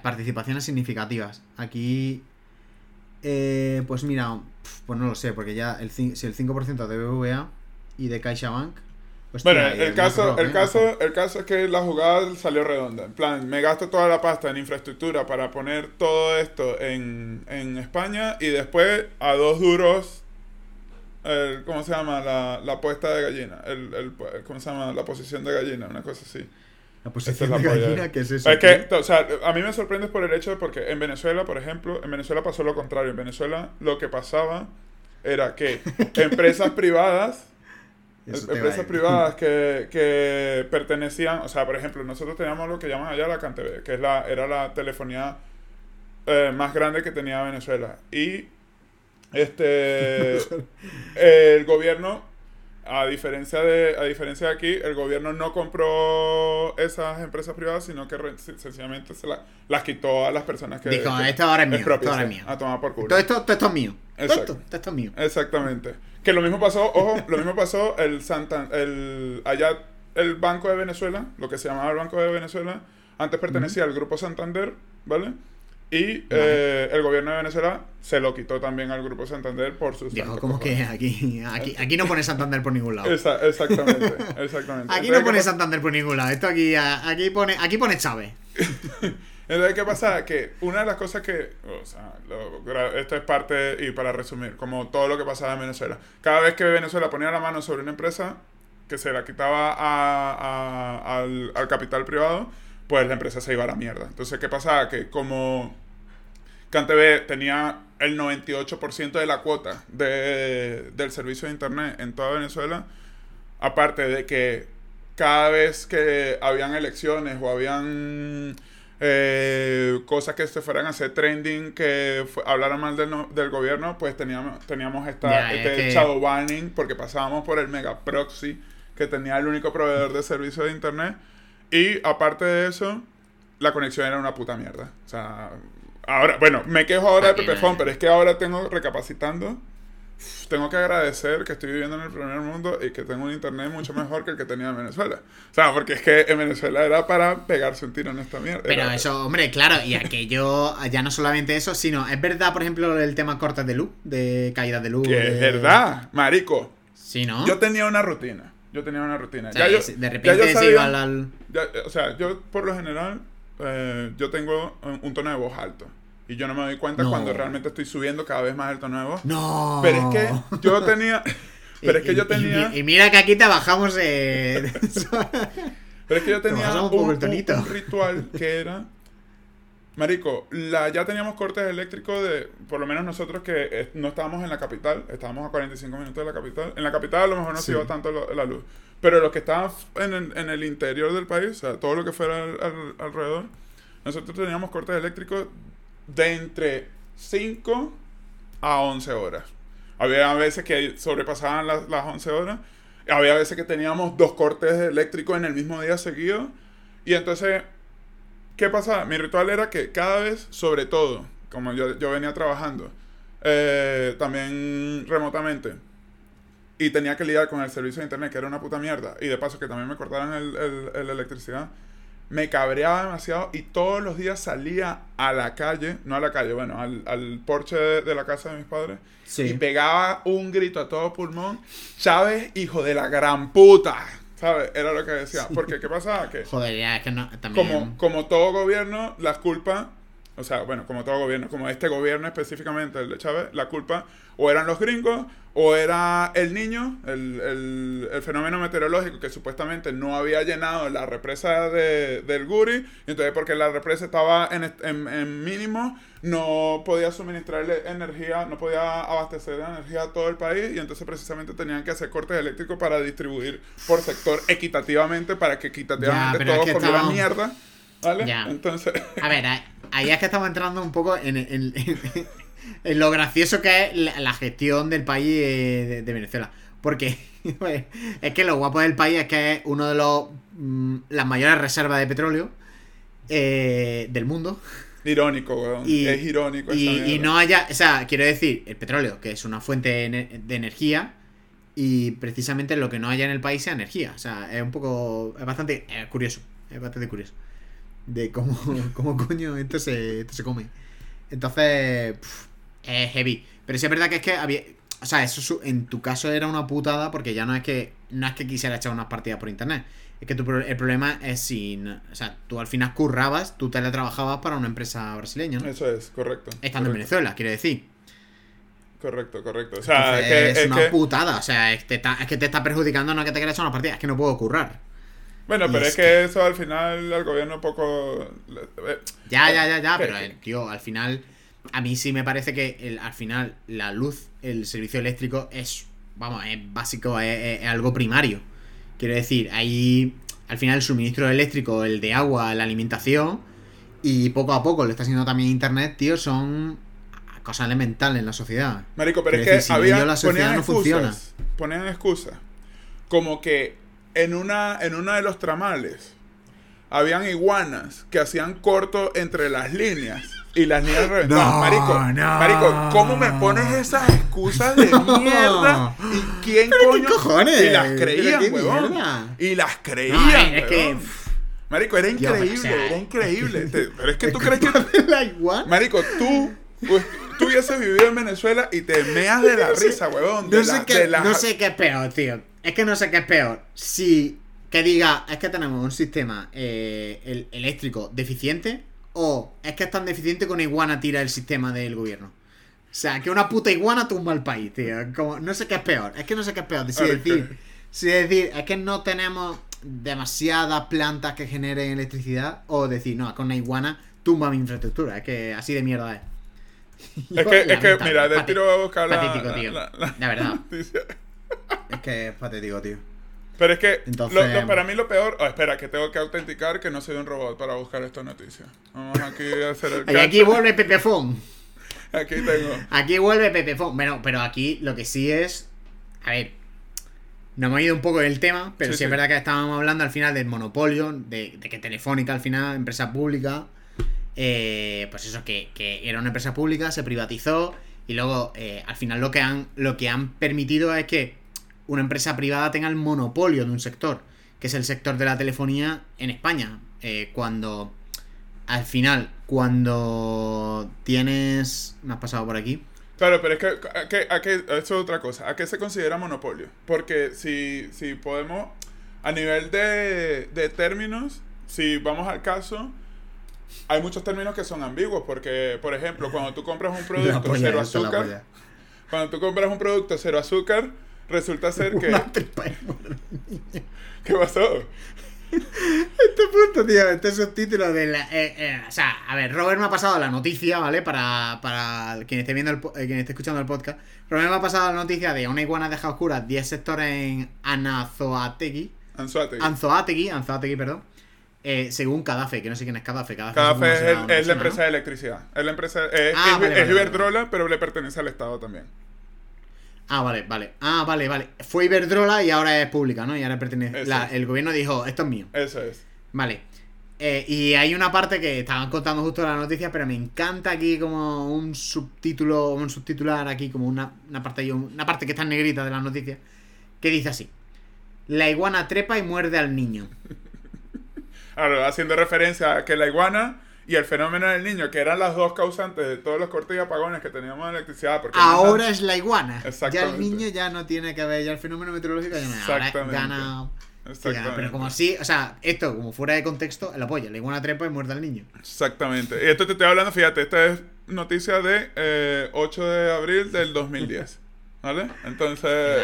participaciones significativas. Aquí, eh, pues mira, pues no lo sé, porque ya el, si el 5% de BBVA y de CaixaBank... hostia, Bueno, y el caso, el ¿eh? caso, el caso es que la jugada salió redonda. En plan, me gasto toda la pasta en infraestructura para poner todo esto en, en España y después a dos duros, el, ¿cómo se llama? La, la puesta de gallina. El, el, ¿Cómo se llama? La posición de gallina, una cosa así. La posición es la de gallina, ¿qué es eso? Es que, o sea, a mí me sorprende por el hecho de porque en Venezuela, por ejemplo, en Venezuela pasó lo contrario. En Venezuela lo que pasaba era que empresas privadas Eso te iba a empresas privadas que, que pertenecían, o sea, por ejemplo, nosotros teníamos lo que llaman allá la CanTV, que es la, era la telefonía eh, más grande que tenía Venezuela. Y este el gobierno, a diferencia de, a diferencia de aquí, el gobierno no compró esas empresas privadas, sino que re- sencillamente se la- las quitó a las personas que Dijo, esto ahora es mío, esto ahora es mío. A tomar por culo. Todo esto, todo esto es mío. Exacto. esto, todo esto es mío. Exactamente. Que lo mismo pasó, ojo, lo mismo pasó el Santa, el allá el Banco de Venezuela, lo que se llamaba el Banco de Venezuela, antes pertenecía al Grupo Santander, ¿vale? Y eh, el gobierno de Venezuela se lo quitó también al Grupo Santander por sus Dijo, como que aquí, aquí, aquí no pone Santander por ningún lado. Esa- exactamente, exactamente. Aquí Entonces, no ¿qué pone? Santander por ningún lado. Esto aquí, aquí pone, aquí pone Chávez. Entonces, ¿qué pasa? Que una de las cosas que, o sea, lo- esto es parte, y para resumir, como todo lo que pasaba en Venezuela. Cada vez que Venezuela ponía la mano sobre una empresa que se la quitaba a- a- al, al capital privado, pues la empresa se iba a la mierda. Entonces, ¿qué pasaba? Que como CanTV tenía el 98% de la cuota de- del servicio de internet en toda Venezuela, aparte de que cada vez que habían elecciones o habían eh, cosas que se fueran a hacer trending que hablaran mal del, no- del gobierno, pues teníamos, teníamos esta, este shadow banning porque pasábamos por el mega proxy que tenía el único proveedor de servicio de internet y aparte de eso la conexión era una puta mierda. O sea, ahora, bueno, me quejo ahora de Pepefon, hay. pero es que ahora tengo recapacitando tengo que agradecer que estoy viviendo en el primer mundo y que tengo un internet mucho mejor que el que tenía en Venezuela. O sea, porque es que en Venezuela era para pegarse un tiro en esta mierda. Pero Era- eso, hombre, claro, y aquello, ya no solamente eso, sino, es verdad, por ejemplo, el tema cortes de luz, de caídas de luz. Que de- es verdad, marico. Sí, ¿no? Yo tenía una rutina. Yo tenía una rutina. O sea, ya yo, de ya repente yo se sabía- iba al... ya- o sea, yo por lo general, eh, yo tengo un, un tono de voz alto. Y yo no me doy cuenta No. cuando realmente estoy subiendo cada vez más el tono de voz. No. Pero es que yo tenía... Pero es que Y- yo tenía... Y, y mira que aquí te bajamos. Eh... Pero es que yo Te tenía un, un ritual que era. Marico, la, ya teníamos cortes eléctricos de. Por lo menos nosotros que eh, no estábamos en la capital, estábamos a 45 minutos de la capital. En la capital a lo mejor no Sí. se iba tanto lo- la luz. Pero los que estaban en el, en el interior del país, o sea, todo lo que fuera al- al- alrededor, nosotros teníamos cortes eléctricos de entre 5 a 11 horas. Había veces que sobrepasaban las, las 11 horas. Había veces que teníamos dos cortes eléctricos en el mismo día seguido. Y entonces, ¿qué pasaba? Mi ritual era que cada vez, sobre todo, como yo, yo venía trabajando, eh, también remotamente, y tenía que lidiar con el servicio de internet, que era una puta mierda, y de paso que también me cortaran el, el- el electricidad, me cabreaba demasiado y todos los días salía a la calle, no a la calle, bueno, al, al porche de, de la casa de mis padres, Sí. y pegaba un grito a todo pulmón, Chávez, hijo de la gran puta, ¿sabes? Era lo que decía. Porque, ¿qué pasaba? Que Joder, ya, es que no. También. como, como todo gobierno, las culpas, o sea, bueno, como todo gobierno, como este gobierno específicamente, el de Chávez, la culpa o eran los gringos o era el niño, el, el- el fenómeno meteorológico que supuestamente no había llenado la represa de- del Guri, y entonces porque la represa estaba en, en, en mínimo, no podía suministrarle energía, no podía abastecer de energía a todo el país, y entonces precisamente tenían que hacer cortes eléctricos para distribuir por sector equitativamente, para que equitativamente es todos que comieran estamos- mierda. ¿Vale? Ya. Entonces, A ver, ahí- es que estamos entrando un poco en- en lo gracioso que es la, la gestión del país eh, de, de Venezuela. Porque pues, es que lo guapo del país es que es uno de los mm, las mayores reservas de petróleo eh, del mundo. irónico, weón. Y- es irónico. Y, y no haya, o sea, quiero decir, el petróleo, que es una fuente de, ener- de energía, y precisamente lo que no haya en el país sea energía. O sea, es un poco, es bastante eh, curioso, es bastante curioso. De cómo, cómo coño esto se, esto se come. Entonces, pf, es heavy. Pero sí es verdad que es que había, o sea, eso su- en tu caso era una putada porque ya no es que, no es que quisiera echar unas partidas por internet. Es que tu el problema es si, no- o sea, tú al final currabas, tú teletrabajabas para una empresa brasileña, ¿no? Eso es, correcto. Estando en Venezuela, quiero decir. Correcto, correcto. O sea, Entonces, es que. es, es una que- putada. O sea, es, te está- es que te está perjudicando, no es que te quieras echar una partida, es que no puedo currar. bueno, y pero es que eso al final al gobierno poco. eh, Ya, ya, ya, ya, ¿Qué? pero eh, tío, al final, a mí sí me parece que el- al final la luz, el servicio eléctrico es, vamos, es básico, es, es- es algo primario. Quiero decir, ahí al final el suministro eléctrico, el de agua, la alimentación y poco a poco lo está haciendo también internet, tío, son cosas elementales en la sociedad. Marico, pero es que si había, la sociedad ponían no funciona. excusas. Ponían excusas. Como que en una en uno de los tramales habían iguanas que hacían corto entre las líneas y las líneas reventaban. No, marico, no. marico, ¿cómo me pones esas excusas de mierda? ¿Y quién ¿Pero qué coño? cojones? Y las ¿Pero creían, huevón. Y las creían, No, a ver, es que- huevón. Marico, era increíble, era increíble. Pero es que tú crees que? Marico, tú, pues, tú hubieses vivido en Venezuela y te meas de la risa, huevón. de No sé, qué, de la- no sé qué es peor, tío. Es que no sé qué es peor. Si que diga, es que tenemos un sistema eh, el- eléctrico deficiente o es que es tan deficiente que una iguana tira el sistema del gobierno. O sea, que una puta iguana tumba el país, tío. Como, no sé qué es peor. Es que no sé qué es peor. Si decir, si decir, es que no tenemos demasiadas plantas que generen electricidad, o decir, no, que una iguana tumba mi infraestructura. Es que así de mierda es. Es que, es que mira, de tiro voy a buscar la, patético, la- tío. la- la La verdad. noticia. Es que es patético, tío. Pero es que Entonces- lo- lo- para mí lo peor... oh, espera, que tengo que autenticar que no soy un robot para buscar esta noticia. Vamos aquí a hacer el Y aquí vuelve Pepefón. Aquí tengo. Aquí vuelve Pepefón. Bueno, pero aquí lo que sí es. A ver. Nos hemos ido un poco del tema, pero Sí, sí, es sí. verdad que estábamos hablando al final del monopolio, de, de que Telefónica al final, empresa pública, eh, pues eso, que, que era una empresa pública, se privatizó y luego eh, al final lo que, han, lo que han permitido es que una empresa privada tenga el monopolio de un sector, que es el sector de la telefonía en España. Eh, cuando al final, cuando tienes... Me has pasado por aquí. Claro, pero es que, a que, a que- eso es otra cosa. ¿A qué se considera monopolio? Porque si, si podemos, a nivel de, de términos, si vamos al caso, hay muchos términos que son ambiguos. Porque, por ejemplo, cuando tú compras un producto polla, cero esto azúcar, cuando tú compras un producto cero azúcar, resulta ser que... Una tripa de mono. ¿Qué pasó? Este punto, tío, este subtítulo de la. eh, eh, o sea, a ver, Robert me ha pasado la noticia, ¿vale? Para, para quien esté viendo el, eh, quien esté escuchando el podcast. Robert me ha pasado la noticia de una iguana deja oscura 10 sectores en Anazoategui. Anzuategui. Anzoategui, Anzoategui, perdón. Eh, según Cadafe, que no sé quién es Cadafe. Cadafe, es, el- la empresa ¿no? de electricidad. Es la empresa... Es, Ah, es- vale, es vale, Iberdrola, pero le pertenece al Estado también. Ah, vale, vale. Ah, vale, vale. Fue Iberdrola y ahora es pública, ¿no? Y ahora pertenece. La- el gobierno dijo, esto es mío. Eso es. Vale. Eh, y hay una parte que estaban contando justo la noticia, pero me encanta aquí como un subtítulo, un subtitular aquí, como una, una parte una parte que está en negrita de la noticia, que dice así. La iguana trepa y muerde al niño. Ahora, haciendo referencia a que la iguana y el fenómeno del niño, que eran las dos causantes de todos los cortes y apagones que teníamos de electricidad. Porque Ahora es la iguana. Ya el Exactamente. niño ya no tiene que ver, ya el fenómeno meteorológico ya no Ahora Exactamente. gana... Exactamente. gana, Pero como así, o sea, esto como fuera de contexto, el apoyo. La iguana trepa y muerde al niño. Exactamente. Y esto te estoy hablando, fíjate, esta es noticia de eh, 8 de abril del 2010. ¿Vale? Entonces,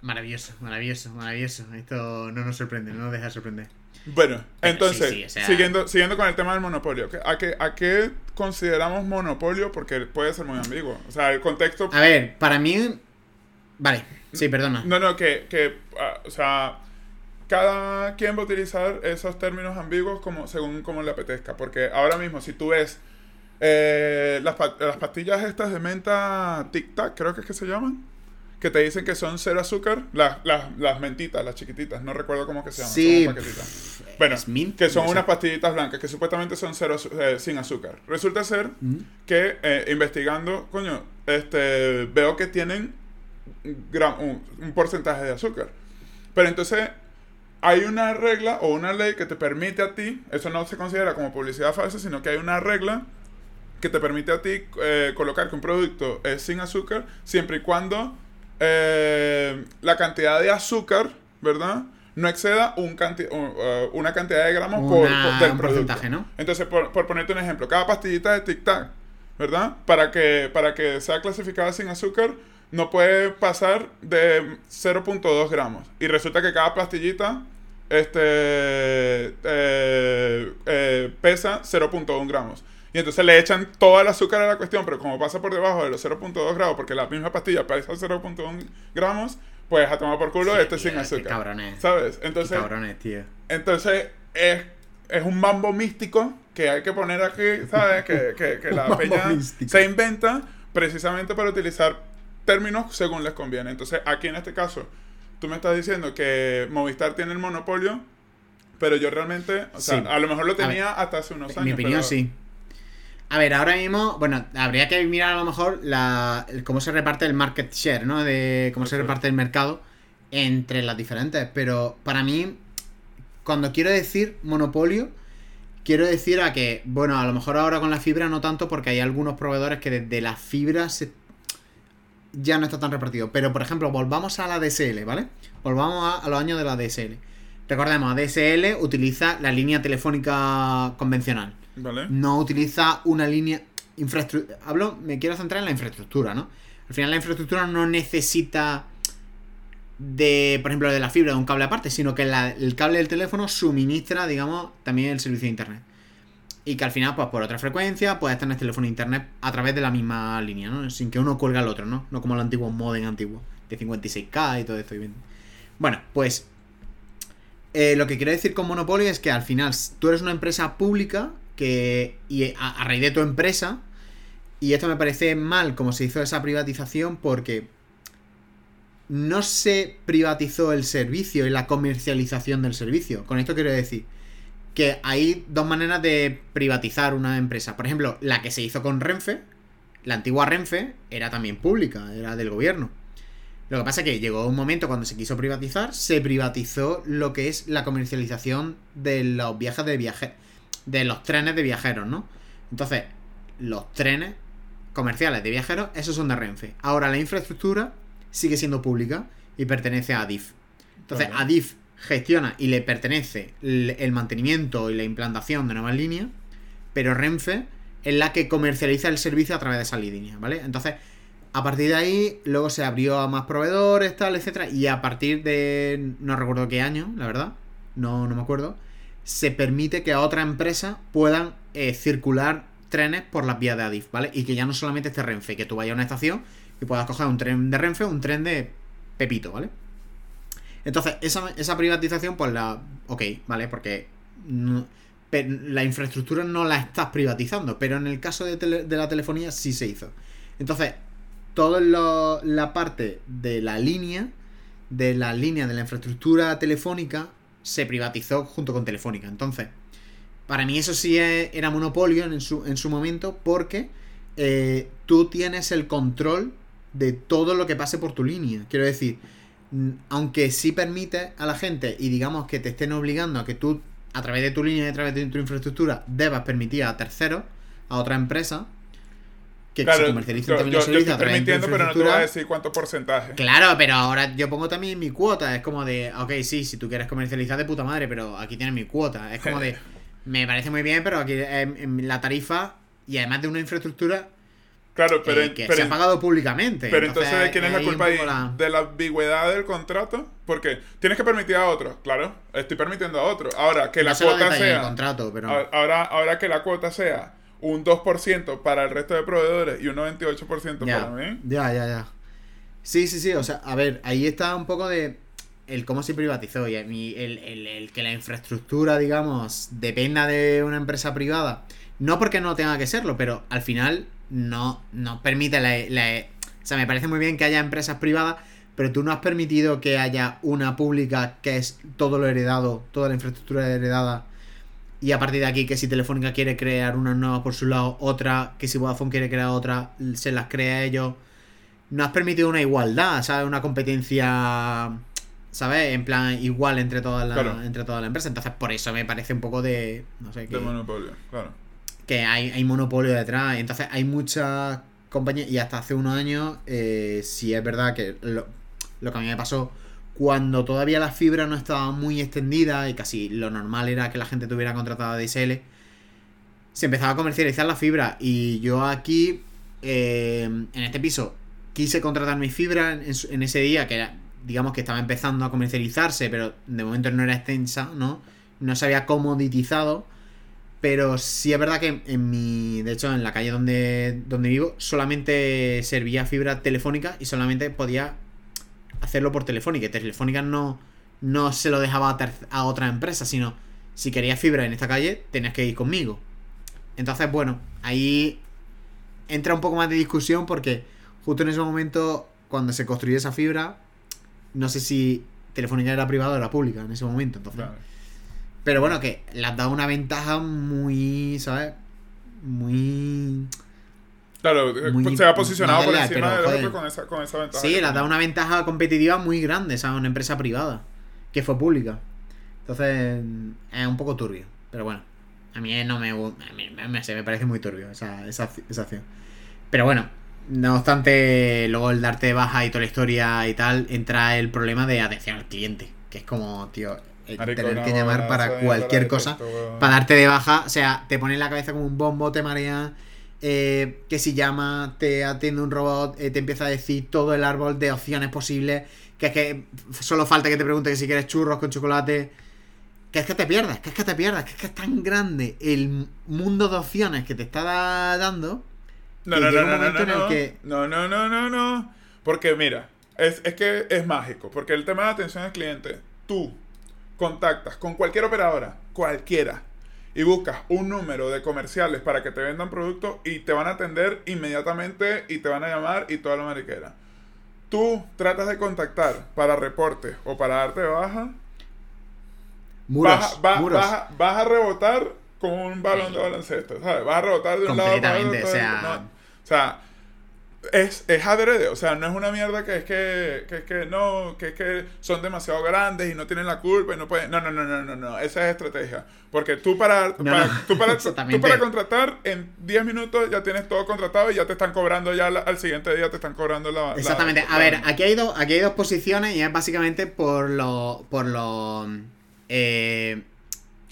Maravilloso, maravilloso, maravilloso. Esto no nos sorprende, no nos deja sorprender. Bueno, Pero entonces, sí, sí, o sea- siguiendo, siguiendo con el tema del monopolio. ¿qué- ¿A qué, ¿A qué consideramos monopolio? Porque puede ser muy ambiguo. O sea, el contexto... A ver, para mí. Vale, sí, perdona. No, no, que, que ah, o sea, cada quien va a utilizar esos términos ambiguos como según como le apetezca. Porque ahora mismo, si tú ves eh, las, pa- las pastillas estas de menta Tic Tac, creo que es que se llaman, que te dicen que son cero azúcar, las, las, las mentitas, las chiquititas, no recuerdo cómo que se llaman, Sí, son paquetitas. Bueno, mint, que son no sé. unas pastillitas blancas que supuestamente son cero eh, sin azúcar. Resulta ser Mm. que eh, investigando, coño, este, veo que tienen un, un porcentaje de azúcar. Pero entonces hay una regla o una ley que te permite a ti, eso no se considera como publicidad falsa, sino que hay una regla que te permite a ti eh, colocar que un producto es sin azúcar siempre y cuando eh, la cantidad de azúcar, ¿verdad? No exceda un canti- un, eh, una cantidad de gramos por, Una- por- del un producto. porcentaje, ¿no? Entonces, por, por ponerte un ejemplo, cada pastillita de Tic Tac, ¿verdad? Para que, para que sea clasificada sin azúcar, no puede pasar de 0.2 gramos. Y resulta que cada pastillita este, eh, eh, pesa 0.1 gramos. Y entonces le echan todo el azúcar a la cuestión, pero como pasa por debajo de los 0.2 gramos, porque la misma pastilla pesa 0.1 gramos, pues a tomar por culo Sí, este tío, sin qué azúcar. cabrones. ¿Sabes? Qué Entonces, cabrones, tío. entonces, es, es un mambo místico que hay que poner aquí, ¿sabes? Que, que, que la peña místico. se inventa precisamente para utilizar términos según les conviene. Entonces, aquí en este caso, tú me estás diciendo que Movistar tiene el monopolio, pero yo realmente, o sea, Sí. a lo mejor lo ver, tenía hasta hace unos años. En mi opinión, pero- sí. A ver, ahora mismo, bueno, habría que mirar a lo mejor la, cómo se reparte el market share, ¿no? De cómo se reparte el mercado entre las diferentes. Pero para mí, cuando quiero decir monopolio, quiero decir a que, bueno, a lo mejor ahora con la fibra no tanto porque hay algunos proveedores que desde la fibra se ya no está tan repartido. Pero, por ejemplo, volvamos a la DSL, ¿vale? Volvamos a, a los años de la DSL. Recordemos, DSL utiliza la línea telefónica convencional. ¿Vale? No utiliza una línea infraestructura. Hablo, me quiero centrar en la infraestructura, ¿no? Al final la infraestructura no necesita de, por ejemplo, de la fibra de un cable aparte, sino que la- el cable del teléfono suministra, digamos, también el servicio de internet. Y que al final, pues por otra frecuencia, puedes tener teléfono e internet a través de la misma línea, ¿no? Sin que uno cuelgue al otro, ¿no? No como los antiguos modem antiguos, de 56K y todo esto. y bien. Bueno, pues eh, lo que quiero decir con monopolio es que al final tú eres una empresa pública que y a, a raíz de tu empresa y esto me parece mal como se hizo esa privatización porque no se privatizó el servicio y la comercialización del servicio. Con esto quiero decir que hay dos maneras de privatizar una empresa. Por ejemplo, la que se hizo con Renfe, la antigua Renfe, era también pública, era del gobierno. Lo que pasa es que llegó un momento cuando se quiso privatizar, se privatizó lo que es la comercialización de los viajes de viaje de los trenes de viajeros, ¿no? Entonces, los trenes comerciales de viajeros, esos son de Renfe. Ahora la infraestructura sigue siendo pública y pertenece a Adif. Entonces, Vale. Adif gestiona y le pertenece el el mantenimiento y la implantación de nuevas líneas, pero Renfe es la que comercializa el servicio a través de esa línea, ¿vale? Entonces, a partir de ahí, luego se abrió a más proveedores, tal, etcétera, y a partir de no recuerdo qué año, la verdad, no, no me acuerdo, se permite que a otras empresas puedan eh, circular trenes por las vías de Adif, ¿vale? Y que ya no solamente esté Renfe, que tú vayas a una estación y puedas coger un tren de Renfe o un tren de Pepito, ¿vale? Entonces, esa, esa privatización, pues la. Ok, ¿vale? Porque. la infraestructura no la estás privatizando, pero en el caso de, de la telefonía sí se hizo. Entonces, toda la parte de la línea, de la línea de la infraestructura telefónica, se privatizó junto con Telefónica. Entonces, para mí eso sí era monopolio en su, en su momento porque eh, tú tienes el control de todo lo que pase por tu línea. Quiero decir, aunque sí permite a la gente y digamos que te estén obligando a que tú a través de tu línea y a través de tu infraestructura debas permitir a terceros, a otra empresa, que se Claro, comercialicen yo, también yo, los yo servicios estoy permitiendo, pero no te voy a decir cuánto porcentaje. Claro, pero ahora yo pongo también mi cuota. Es como de, ok, sí, si tú quieres comercializar de puta madre, pero aquí tienes mi cuota. Es como de, me parece muy bien, pero aquí en, en la tarifa y además de una infraestructura Claro, pero, eh, en- que pero se ha pagado públicamente. Pero entonces, ¿de quién es la culpa ahí? la- ¿De la ambigüedad del contrato? Porque tienes que permitir a otros, claro. Estoy permitiendo a otros. Ahora, que No la cuota sea... contrato, pero... Ahora, ahora que la cuota sea un 2% para el resto de proveedores y un 98% Ya, para mí. ya, ya, ya. Sí, sí, sí. O sea, a ver, ahí está un poco de el cómo se privatizó y el, el- el que la infraestructura, digamos, dependa de una empresa privada. No porque no tenga que serlo, pero al final no, no permite la, la- O sea, me parece muy bien que haya empresas privadas, pero tú no has permitido que haya una pública que es todo lo heredado, toda la infraestructura heredada. Y a partir de aquí, que si Telefónica quiere crear una nueva por su lado, otra, que si Vodafone quiere crear otra, se las crea ellos. No has permitido una igualdad, ¿sabes? Una competencia, ¿sabes? En plan, igual entre todas las Claro. entre todas las empresas. Entonces, por eso me parece un poco de. No sé, que, De monopolio, claro. que hay, hay monopolio detrás. Entonces, hay muchas compañías. Y hasta hace unos años, eh, sí es verdad que lo, lo que a mí me pasó. Cuando todavía la fibra no estaba muy extendida y casi lo normal era que la gente tuviera contratada DSL, se empezaba a comercializar la fibra. Y yo aquí, eh, en este piso, quise contratar mi fibra en, ese día, que era, digamos que estaba empezando a comercializarse, pero de momento no era extensa, ¿no? No se había comoditizado. Pero sí es verdad que en mi. De hecho, en la calle donde, donde vivo, solamente servía fibra telefónica y solamente podía hacerlo por telefónica. Y telefónica no, no se lo dejaba a, otra empresa, sino si querías fibra en esta calle, tenías que ir conmigo. Entonces, bueno, ahí entra un poco más de discusión porque justo en ese momento, cuando se construyó esa fibra, no sé si Telefónica era privada o era pública en ese momento. Entonces, claro. pero bueno, que le has dado una ventaja muy, ¿sabes? Muy... Claro, Muy- se ha posicionado por de encima pero, otro con esa, con esa ventaja. Sí, le has dado una ventaja competitiva muy grande, ¿sabes? Una empresa privada, que fue pública. Entonces, es un poco turbio. Pero bueno, a mí no me, a mí me, parece muy turbio esa, esa, esa acción. Pero bueno, no obstante, luego el darte de baja y toda la historia y tal, entra el problema de atención al cliente. Que es como, tío, eh, Marico, tener no, que llamar para cualquier cosa, para darte de baja, o sea, te pone en la cabeza como un bombo, te marea, eh, que si llama, te atiende un robot, eh, te empieza a decir todo el árbol de opciones posibles, que es que solo falta que te pregunte que si quieres churros con chocolate, que es que te pierdas, que es que te pierdas, que es que es tan grande el mundo de opciones que te está da- dando. No, no, no, no, no, no, que- no, no, no, no, no. Porque mira, es, es que es mágico. Porque el tema de atención al cliente, tú contactas con cualquier operadora, cualquiera, y buscas un número de comerciales para que te vendan productos y te van a atender inmediatamente y te van a llamar y toda la mariquera. Tú tratas de contactar para reportes o para darte baja, Muros, vas, va- muros. vas a- vas a rebotar como un balón de baloncesto, ¿sabes? Vas a rebotar de un lado para otro. O sea- no, o sea, es, es adrede, o sea, no es una mierda que es que, que es que no, que es que son demasiado grandes y no tienen la culpa y no pueden. No, no, no, no, no, no, esa es estrategia. Porque tú para, No, para- no, tú para, tú para contratar, en 10 minutos ya tienes todo contratado y ya te están cobrando ya la- al siguiente día te están cobrando la. la- Exactamente. la- A ver, aquí hay, dos, aquí hay dos posiciones y es básicamente por lo. por lo. eh,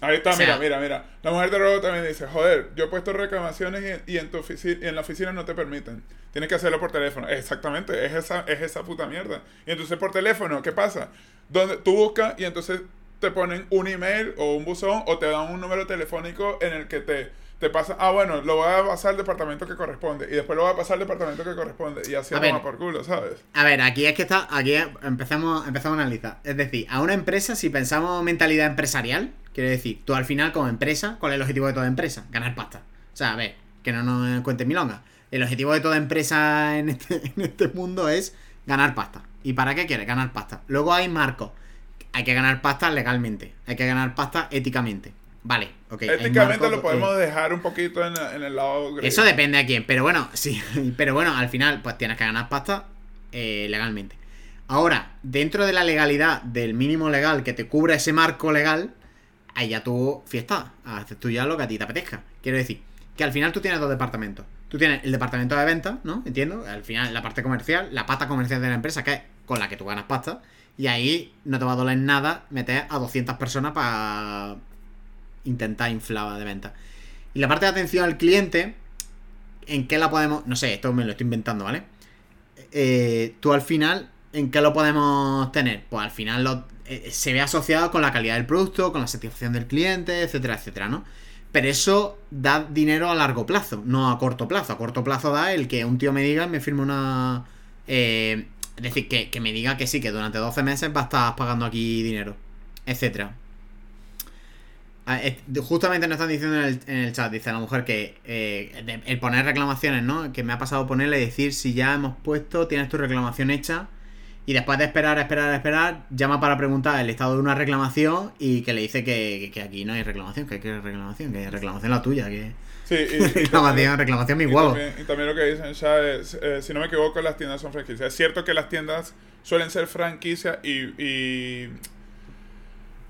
Ahí está, O sea- mira, mira, mira. La mujer de robot también dice, joder, yo he puesto reclamaciones y, y en tu oficina y en la oficina no te permiten. Tienes que hacerlo por teléfono. Exactamente, es esa, es esa puta mierda. Y entonces por teléfono, ¿qué pasa? Donde tú buscas y entonces te ponen un email o un buzón o te dan un número telefónico en el que te, te pasa, ah, bueno, lo voy a pasar al departamento que corresponde. Y después lo voy a pasar al departamento que corresponde. Y así vamos por culo, ¿sabes? a ver, aquí es que está. Aquí empezamos, empezamos a analizar. Es decir, a una empresa, si pensamos mentalidad empresarial, quiere decir, tú al final, como empresa, ¿cuál es el objetivo de toda empresa? Ganar pasta. O sea, a ver, que no nos cuente milonga. El objetivo de toda empresa en este, en este mundo es ganar pasta. ¿Y para qué quieres? Ganar pasta. Luego hay marcos. Hay que ganar pasta legalmente. Hay que ganar pasta éticamente. Vale, ok. Éticamente marcos, lo eh, podemos dejar un poquito en, en el lado gris. eso depende a quién, pero bueno, sí, pero bueno, al final pues tienes que ganar pasta eh, legalmente. Ahora, dentro de la legalidad del mínimo legal que te cubra ese marco legal, ahí ya tú fiesta, haces tú ya lo que a ti te apetezca. Quiero decir, que al final tú tienes dos departamentos. Tú tienes el departamento de ventas, ¿no? Entiendo, al final la parte comercial, la pata comercial de la empresa, que es con la que tú ganas pasta, y ahí no te va a doler nada meter a 200 personas para intentar inflar de venta. Y la parte de atención al cliente, ¿en qué la podemos...? No sé, esto me lo estoy inventando, ¿vale? Eh, tú al final, ¿en qué lo podemos tener? Pues al final lo- eh, se ve asociado con la calidad del producto, con la satisfacción del cliente, etcétera, etcétera, ¿no? Pero eso da dinero a largo plazo, no a corto plazo. A corto plazo da el que un tío me diga y me firme una... eh, es decir, que, que me diga que sí, que durante 12 meses va a estar pagando aquí dinero, etcétera. Ah, Justamente nos están diciendo en el, en el chat, dice la mujer que eh, el poner reclamaciones, ¿no? Que me ha pasado ponerle decir si ya hemos puesto, tienes tu reclamación hecha y después de esperar, esperar, esperar, llama para preguntar el estado de una reclamación y que le dice que, que aquí no hay reclamación, que hay que reclamación, que reclamación la tuya, que Sí, y, y reclamación, reclamación mi Y también, y también lo que dicen ya es, eh, si no me equivoco, las tiendas son franquicias. Es cierto que las tiendas suelen ser franquicias y, y-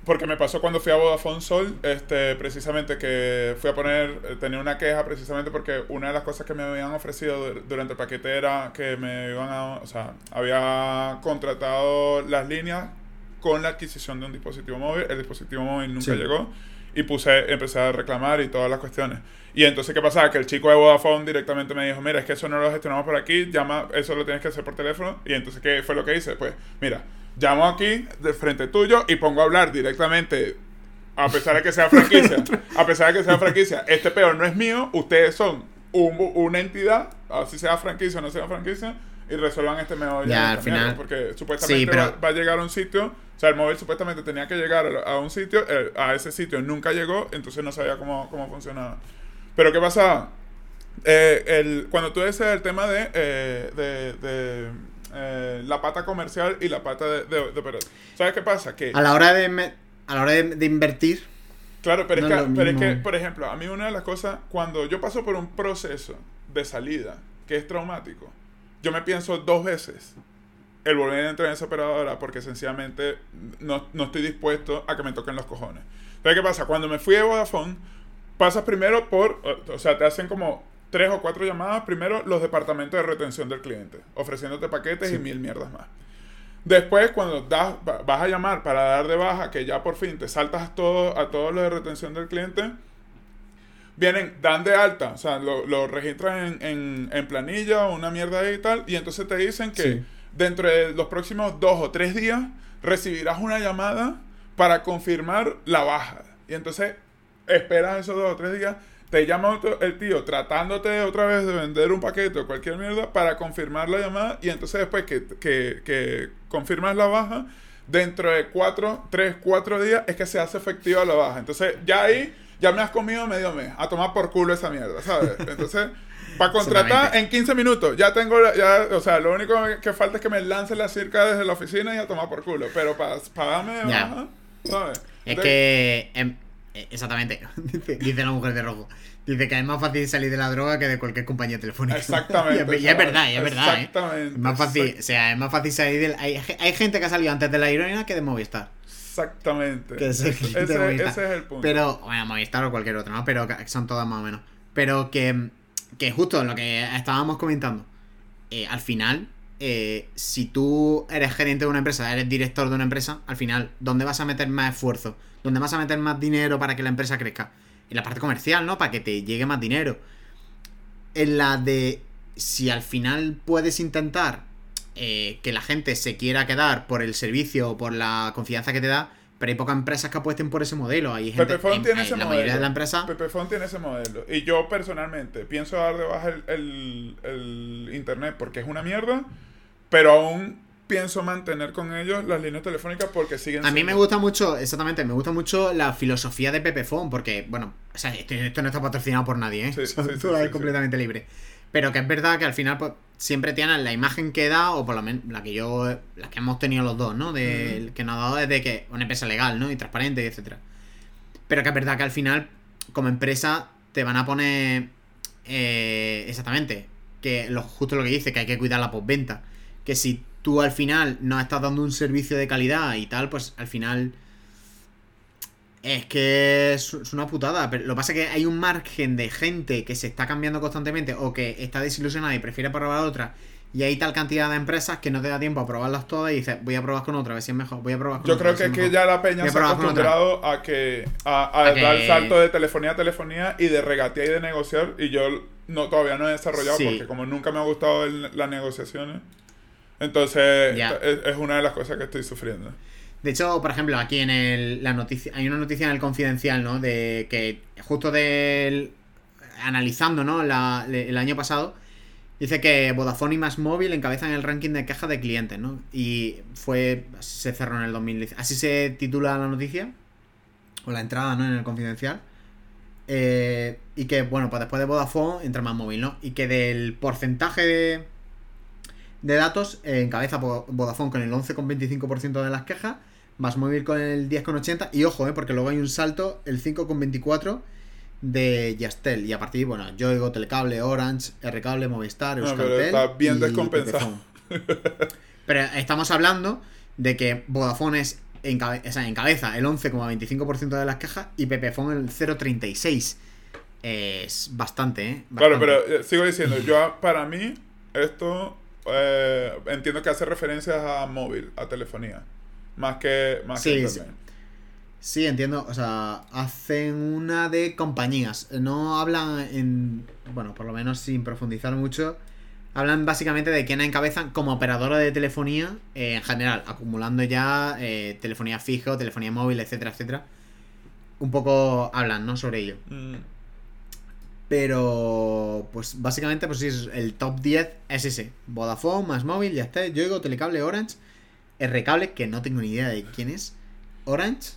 Porque me pasó cuando fui a Vodafone Sol, este, precisamente que fui a poner, eh, tenía una queja precisamente porque una de las cosas que me habían ofrecido dur- durante el paquete era que me iban a, o sea, había contratado las líneas con la adquisición de un dispositivo móvil, el dispositivo móvil nunca Sí. llegó y puse, empecé a reclamar y todas las cuestiones. Y entonces, ¿qué pasaba? Que el chico de Vodafone directamente me dijo, mira, es que eso no lo gestionamos por aquí, llama, eso lo tienes que hacer por teléfono. Y entonces, ¿qué fue lo que hice? Pues, mira, llamo aquí, de frente tuyo, y pongo a hablar directamente, a pesar de que sea franquicia, a pesar de que sea franquicia, este peor no es mío, ustedes son un- una entidad, así sea franquicia o no sea franquicia, y resuelvan este meollo. Ya, al final- Porque supuestamente Sí, pero- va, va a llegar a un sitio, o sea, el móvil supuestamente tenía que llegar a un sitio, eh, a ese sitio nunca llegó, entonces no sabía cómo, cómo funcionaba. Pero ¿qué pasa? Eh, el, cuando tú dices el tema de, eh, de, de, eh, la pata comercial y la pata de, de. ¿Sabes qué pasa? Que, A la hora de, me- a la hora de, de invertir, claro, pero, no es que, pero es que, por ejemplo, a mí una de las cosas, cuando yo paso por un proceso de salida que es traumático, yo me pienso dos veces el volver a entrar en esa operadora porque sencillamente no, no estoy dispuesto a que me toquen los cojones. Entonces, ¿qué pasa? Cuando me fui de Vodafone, pasas primero por, o sea, te hacen como tres o cuatro llamadas, primero los departamentos de retención del cliente, ofreciéndote paquetes y mil mierdas más. Después, cuando das, va- vas a llamar para dar de baja, que ya por fin te saltas todo, a todo lo de retención del cliente, vienen, dan de alta, o sea, lo, lo registran en, en, en planilla o una mierda ahí y tal, y entonces te dicen que Sí. dentro de los próximos dos o tres días recibirás una llamada para confirmar la baja. Y entonces esperas esos dos o tres días, te llama otro- el tío tratándote otra vez de vender un paquete o cualquier mierda para confirmar la llamada y entonces después que, que, que confirmas la baja, dentro de cuatro, tres, cuatro días es que se hace efectiva la baja. Entonces ya ahí ya me has comido medio mes a tomar por culo esa mierda, ¿sabes? Entonces... Para contratar en 15 minutos, ya tengo, la- ya, o sea, lo único que falta es que me lance la circa desde la oficina y a tomar por culo. Pero para de Ya. baja, ¿sabes? Es que. em, exactamente. dice, dice la mujer de rojo. Dice que es más fácil salir de la droga que de cualquier compañía telefónica. Exactamente. y, es, y es ¿sabes? verdad, y es verdad. ¿eh? Exactamente. Es más fácil, o sea, es más fácil salir del. Hay, hay gente que ha salido antes de la heroína que de Movistar. Exactamente. Que ese, es el punto. Pero, bueno, Movistar o cualquier otro, ¿no? Pero son todas más o menos. Pero que, que justo lo que estábamos comentando. eh, al final, eh, si tú eres gerente de una empresa, eres director de una empresa, al final, ¿dónde vas a meter más esfuerzo? ¿Dónde vas a meter más dinero para que la empresa crezca? En la parte comercial, ¿no? Para que te llegue más dinero. En la de si al final puedes intentar eh, que la gente se quiera quedar por el servicio o por la confianza que te da, pero hay pocas empresas que apuesten por ese modelo. Hay gente, en- tiene en ese la modelo. mayoría de la empresa. Pepefon tiene ese modelo. Y yo personalmente pienso dar de baja el, el- el internet porque es una mierda, pero aún pienso mantener con ellos las líneas telefónicas porque siguen A mí me siendo- gusta mucho, exactamente, me gusta mucho la filosofía de Pepefon, porque, bueno, o sea, esto, esto no está patrocinado por nadie, ¿eh? Sí, O sea, sí, es completamente libre. Pero que es verdad que al final, pues, siempre tienen la imagen que da, o por lo menos la que yo, la que hemos tenido los dos, ¿no? De, Que nos ha dado es de que una empresa legal, ¿no? Y transparente, etcétera. Pero que es verdad que al final, como empresa, te van a poner eh, exactamente que lo, justo lo que dice, que hay que cuidar la postventa. Que si tú al final no estás dando un servicio de calidad y tal, pues al final es que es, una putada. Pero lo que pasa es que hay un margen de gente que se está cambiando constantemente o que está desilusionada y prefiere probar otra. Y hay tal cantidad de empresas que no te da tiempo a probarlas todas y dices, voy a probar con otra, a ver si es mejor. Voy a probar con Yo otra, creo a ver que si es que mejor". ya la peña se ha acostumbrado a que a, a A dar el que- salto de telefonía a telefonía y de regatear y de negociar y yo no todavía no he desarrollado Sí. porque como nunca me ha gustado el- las negociaciones entonces es, es una de las cosas que estoy sufriendo De hecho, por ejemplo, aquí en el, la noticia, hay una noticia en el Confidencial, ¿no? De que justo del analizando, ¿no? La- el año pasado dice que Vodafone y Más Móvil encabezan el ranking de quejas de clientes, ¿no? Y fue así se cerró en el 2010. Así se titula la noticia o la entrada, ¿no? En el Confidencial. Eh, y que, bueno, pues después de Vodafone entra Más Móvil, ¿no? Y que del porcentaje de, de datos encabeza Vo- Vodafone con el 11,25% de las quejas, más móvil con el 10,80% y ojo, eh, porque luego hay un salto, el 5,24% de Yastel y a partir, bueno, Yoigo, Telecable, Orange, R-Cable, Movistar, Euskaltel está bien descompensado. Pero estamos hablando de que Vodafone es encabe- o sea, encabeza el 11,25% de las quejas y Pepefon el 0,36%. Es bastante, ¿eh? claro Bastante. pero eh, sigo diciendo yo para mí esto eh, entiendo que hace referencias a móvil a telefonía más que más que Sí, sí. internet. Sí, entiendo. O sea, hacen una de compañías. No hablan en. Bueno, por lo menos sin profundizar mucho. Hablan básicamente de quién encabezan como operadora de telefonía eh, en general, acumulando ya eh, telefonía fija, telefonía móvil, etcétera, etcétera. Un poco hablan, ¿no? Sobre ello. Mm. Pero, pues básicamente, pues sí, es- el top 10 es ese. Vodafone, Más Móvil, ya está. Yoigo, Telecable, Orange. R-Cable, que no tengo ni idea de quién es. Orange.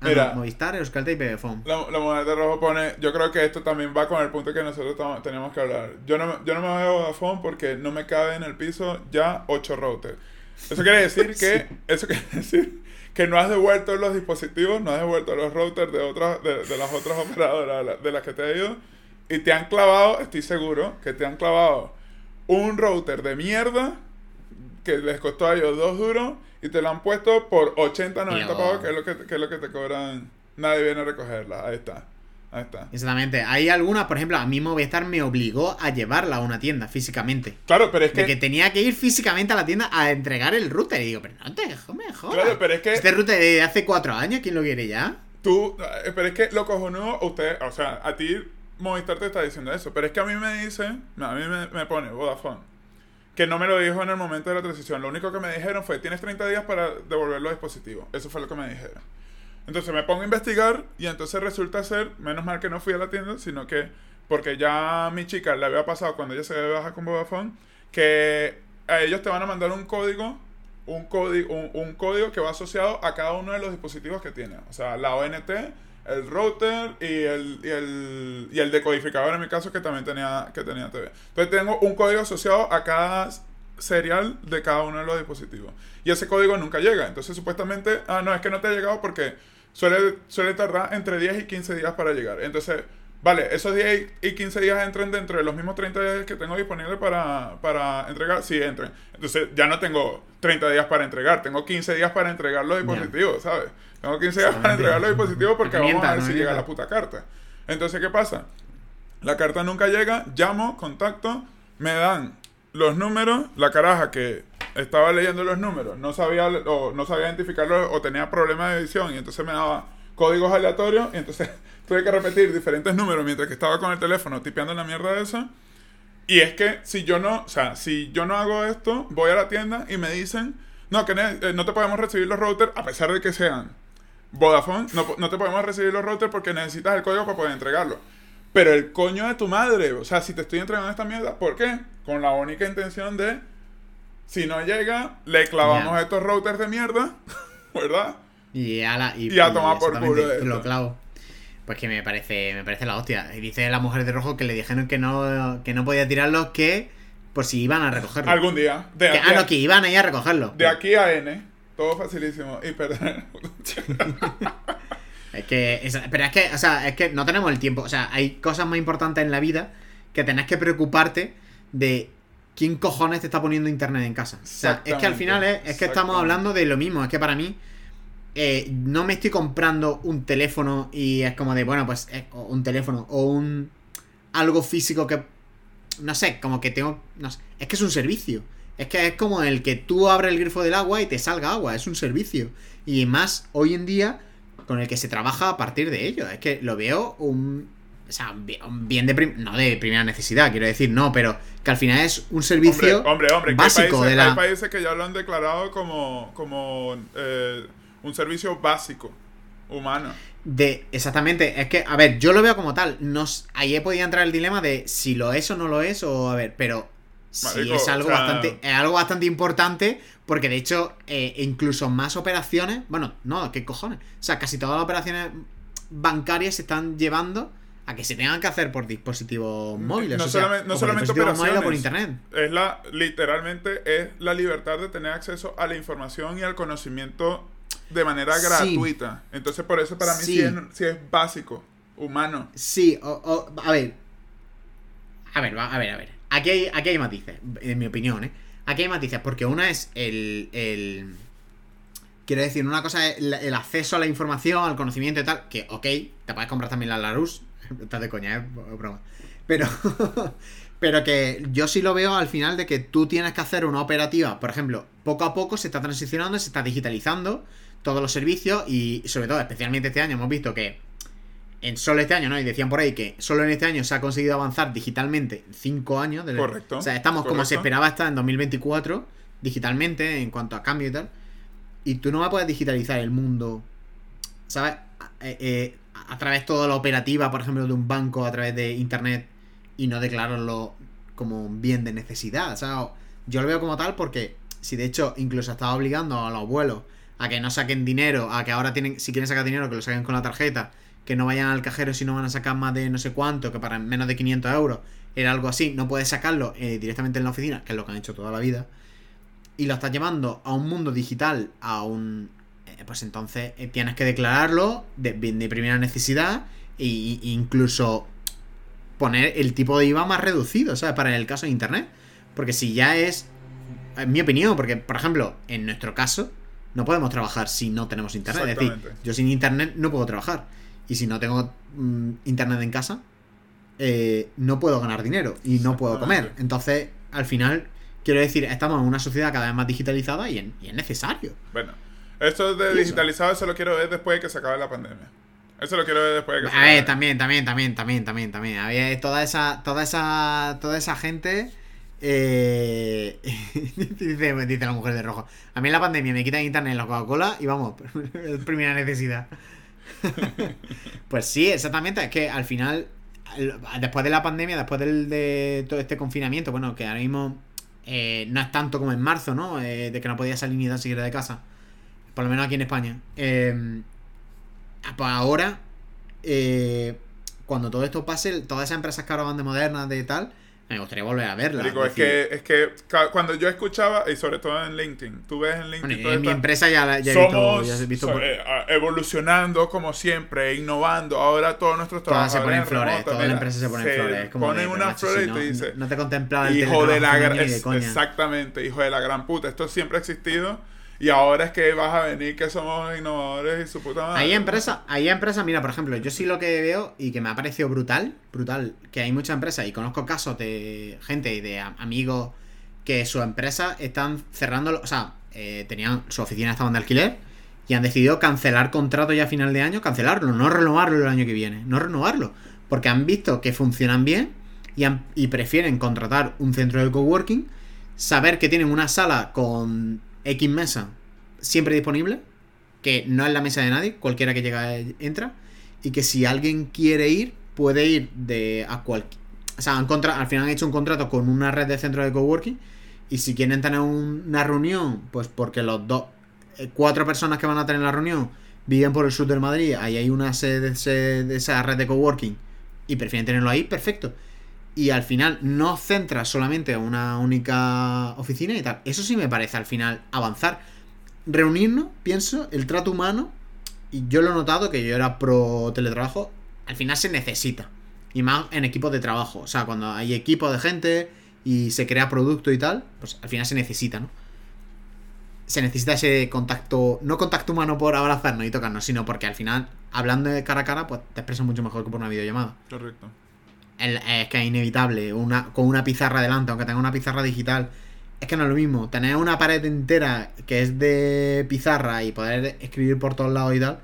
Ah, Mira. no, Movistar, Euskaltel y Pepefon. La, la moneda de rojo pone, yo creo que esto también va con el punto que nosotros teníamos que hablar. Yo no, me- yo no me voy a Vodafone porque no me cabe en el piso ya 8 routers. Eso quiere decir que, eso quiere decir que no has devuelto los dispositivos, no has devuelto los routers de otras, de, de las otras operadoras de las que te he ido y te han clavado, estoy seguro, que te han clavado un router de mierda que les costó a ellos dos duros y te lo han puesto por 80, 90 Tío. pavos, que es lo que, que es lo que te cobran. Nadie viene a recogerla. Ahí está. Ahí está. Exactamente. Hay algunas, por ejemplo, a mí Movistar me obligó a llevarla a una tienda físicamente. Claro, pero es que. De que tenía que ir físicamente a la tienda a entregar el router. Y digo, pero no te me jodas. Claro, pero es que- Este router de hace cuatro años, ¿quién lo quiere ya? Tú, eh, pero es que lo cojonudo, usted, o sea, a ti Movistar te está diciendo eso, pero es que a mí me dice, a mí me, pone Vodafone, que no me lo dijo en el momento de la transición. Lo único que me dijeron fue, tienes 30 días para devolver los dispositivos. Eso fue lo que me dijeron. Entonces me pongo a investigar y entonces resulta ser, menos mal que no fui a la tienda, sino que, porque ya a mi chica le había pasado cuando ella se baja con Vodafone, que a ellos te van a mandar un código, un código, un, un código que va asociado a cada uno de los dispositivos que tiene. O sea, la ONT, el router y el, y el, y el decodificador en mi caso que también tenía, que tenía TV. Entonces tengo un código asociado a cada serial de cada uno de los dispositivos. Y ese código nunca llega. Entonces supuestamente, ah, no, es que no te ha llegado porque suele, suele tardar entre 10 y 15 días para llegar. Entonces, vale, esos 10 y 15 días entran dentro de los mismos 30 días que tengo disponibles para, para entregar. Sí, entren. Entonces ya no tengo 30 días para entregar, tengo 15 días para entregar los dispositivos, ¿sabes? Tengo 15 días para entregar los dispositivos porque vamos a ver si llega la puta carta. Entonces, ¿qué pasa? La carta nunca llega, llamo, contacto, me dan los números, la caraja que estaba leyendo los números, no sabía o no sabía identificarlos o tenía problemas de edición y entonces me daba códigos aleatorios y entonces tuve que repetir diferentes números mientras que estaba con el teléfono tipeando la mierda de eso. Y es que si yo no, o sea, si yo no hago esto, voy a la tienda y me dicen, no, que eh, no te podemos recibir los routers a pesar de que sean Vodafone, no, te podemos recibir los routers porque necesitas el código para poder entregarlo. Pero el coño de tu madre, o sea, si te estoy entregando esta mierda, ¿por qué? Con la única intención de, si no llega, le clavamos estos routers de mierda, ¿verdad? Y a, la, y, Y a tomar por culo esto. Lo clavo. Pues que me parece, me parece la hostia. Y dice la mujer de rojo que le dijeron que no, que no podía tirarlos, que por si iban a recogerlo. Algún día. De, Que- de- ah, no, que iban a ir a recogerlo. de aquí a N, todo facilísimo. Y perder. Es que, es- pero es que, o sea, es que no tenemos el tiempo. O sea, hay cosas más importantes en la vida que tenés que preocuparte de quién cojones te está poniendo internet en casa. O sea, es que al final es, es que estamos hablando de lo mismo. Es que para mí, eh, no me estoy comprando un teléfono y es como de, bueno, pues eh, un teléfono o un algo físico que, no sé, como que tengo, no sé, es que es un servicio. Es que es como el que tú abres el grifo del agua y te salga agua, es un servicio. Y más hoy en día con el que se trabaja a partir de ello. Es que lo veo un. O sea, un bien de. prim- no de primera necesidad, quiero decir, no, pero que al final es un servicio Hombre, hombre, básico países, de la. hay países que ya lo han declarado como, como eh, un servicio básico, humano. De, exactamente, es que, a ver, yo lo veo como tal. Nos, ahí podía entrar el dilema de si lo es o no lo es, o a ver, pero sí es algo o sea- bastante. Es algo bastante importante. Porque de hecho, eh, incluso más operaciones. Bueno, no, ¿qué cojones? O sea, casi todas las operaciones bancarias se están llevando a que se tengan que hacer por dispositivos móviles. No o sea, solamente- no por solamente o por operaciones. internet. Es la, literalmente, es la libertad de tener acceso a la información y al conocimiento de manera Sí. gratuita. Entonces, por eso para mí sí, Sí. es, sí es básico, humano. Sí, o, o- a ver. A ver, a ver, a ver. Aquí hay, aquí hay matices, en mi opinión, ¿eh? Aquí hay matices, porque una es el. el quiero decir, una cosa es el, acceso a la información, al conocimiento y tal, que, ok, te puedes comprar también la Larus. Estás de coña, ¿eh? Broma. Pero. Pero que yo sí lo veo al final de que tú tienes que hacer una operativa. Por ejemplo, poco a poco se está transicionando, se está digitalizando todos los servicios y sobre todo, especialmente este año, hemos visto que en solo este año, ¿no? Y decían por ahí que solo en este año se ha conseguido avanzar digitalmente en 5 años. desde- Correcto, O sea, estamos como se esperaba estar en 2024 digitalmente en cuanto a cambio y tal. Y tú no vas a poder digitalizar el mundo, ¿sabes? A, eh, eh, a través de toda la operativa, por ejemplo, de un banco a través de internet y no declararlo como un bien de necesidad. O sea, yo lo veo como tal porque si de hecho incluso estaba obligando a los abuelos a que no saquen dinero, a que ahora tienen, si quieren sacar dinero, que lo saquen con la tarjeta, que no vayan al cajero si no van a sacar más de no sé cuánto, que para menos de 500 euros era algo así, no puedes sacarlo eh, directamente en la oficina, que es lo que han hecho toda la vida, y lo estás llevando a un mundo digital, a un... eh, pues entonces eh, tienes que declararlo de, de primera necesidad e incluso poner el tipo de IVA más reducido, ¿sabes? Para el caso de Internet. Porque si ya es... En mi opinión, porque, por ejemplo, en nuestro caso, no podemos trabajar si no tenemos Internet. Es decir, yo sin Internet no puedo trabajar. Y si no tengo mm, internet en casa, eh, no puedo ganar dinero y no puedo comer. Entonces, al final, quiero decir, estamos en una sociedad cada vez más digitalizada y, es necesario. Bueno, esto de digitalizado, eso lo quiero ver después de que se acabe la pandemia. Eso lo quiero ver después de que se acabe. A ver, también, también, también, también, también, también. Había toda esa, toda esa, toda esa gente. Eh, dice, dice, la mujer de rojo. A mí en la pandemia me quitan internet en la Coca-Cola y vamos, primera necesidad. pues sí, exactamente. Es que al final, después de la pandemia, después del, de todo este confinamiento, bueno, que ahora mismo eh, no es tanto como en marzo, ¿no? Eh, de que no podía salir ni tan siquiera de casa. Por lo menos aquí en España. Eh, pues ahora, cuando todo esto pase, todas esas empresas que ahora van de modernas, de tal, me gustaría volver a verla. Digo, es, que, es que cuando yo escuchaba, y sobre todo en LinkedIn, tú ves en LinkedIn. en mi empresa ya, ya he visto. evolucionando como siempre, innovando. Ahora todos nuestros. Todas se ponen flores, toda la empresa se pone flores. Como ponen unas flores y te dice. No te contemplaba el Hijo de la gran. Exactamente, hijo de la gran puta. Esto siempre ha existido y ahora es que vas a venir que somos innovadores y su puta madre. Hay empresas, hay empresas, mira, por ejemplo, yo sí lo que veo y que me ha parecido brutal, brutal, que hay muchas empresas y conozco casos de gente y de amigos que su empresa están cerrando, o sea, eh, tenían su oficina estaban de alquiler y han decidido cancelar contrato ya a final de año, cancelarlo, no renovarlo el año que viene, no renovarlo, porque han visto que funcionan bien y, y prefieren contratar un centro de coworking, saber que tienen una sala con X mesa siempre disponible, que no es la mesa de nadie, cualquiera que llega entra, y que si alguien quiere ir, puede ir de a cualquier... O sea, al final han hecho un contrato con una red de centros de coworking, y si quieren tener una reunión, pues porque los dos, eh, cuatro personas que van a tener la reunión viven por el sur del Madrid, ahí hay una sede de esa red de coworking, y prefieren tenerlo ahí, perfecto y al final no centra solamente a una única oficina y tal. Eso sí me parece al final avanzar. Reunirnos, pienso, el trato humano, y yo lo he notado que yo era pro teletrabajo, al final se necesita. Y más en equipos de trabajo. O sea, cuando hay equipo de gente y se crea producto y tal, pues al final se necesita, ¿no? Se necesita ese contacto, no contacto humano por abrazarnos y tocarnos, sino porque al final, hablando de cara a cara, pues te expresas mucho mejor que por una videollamada. Correcto es que es inevitable, una, con una pizarra delante, aunque tenga una pizarra digital, es que no es lo mismo. Tener una pared entera que es de pizarra y poder escribir por todos lados y tal,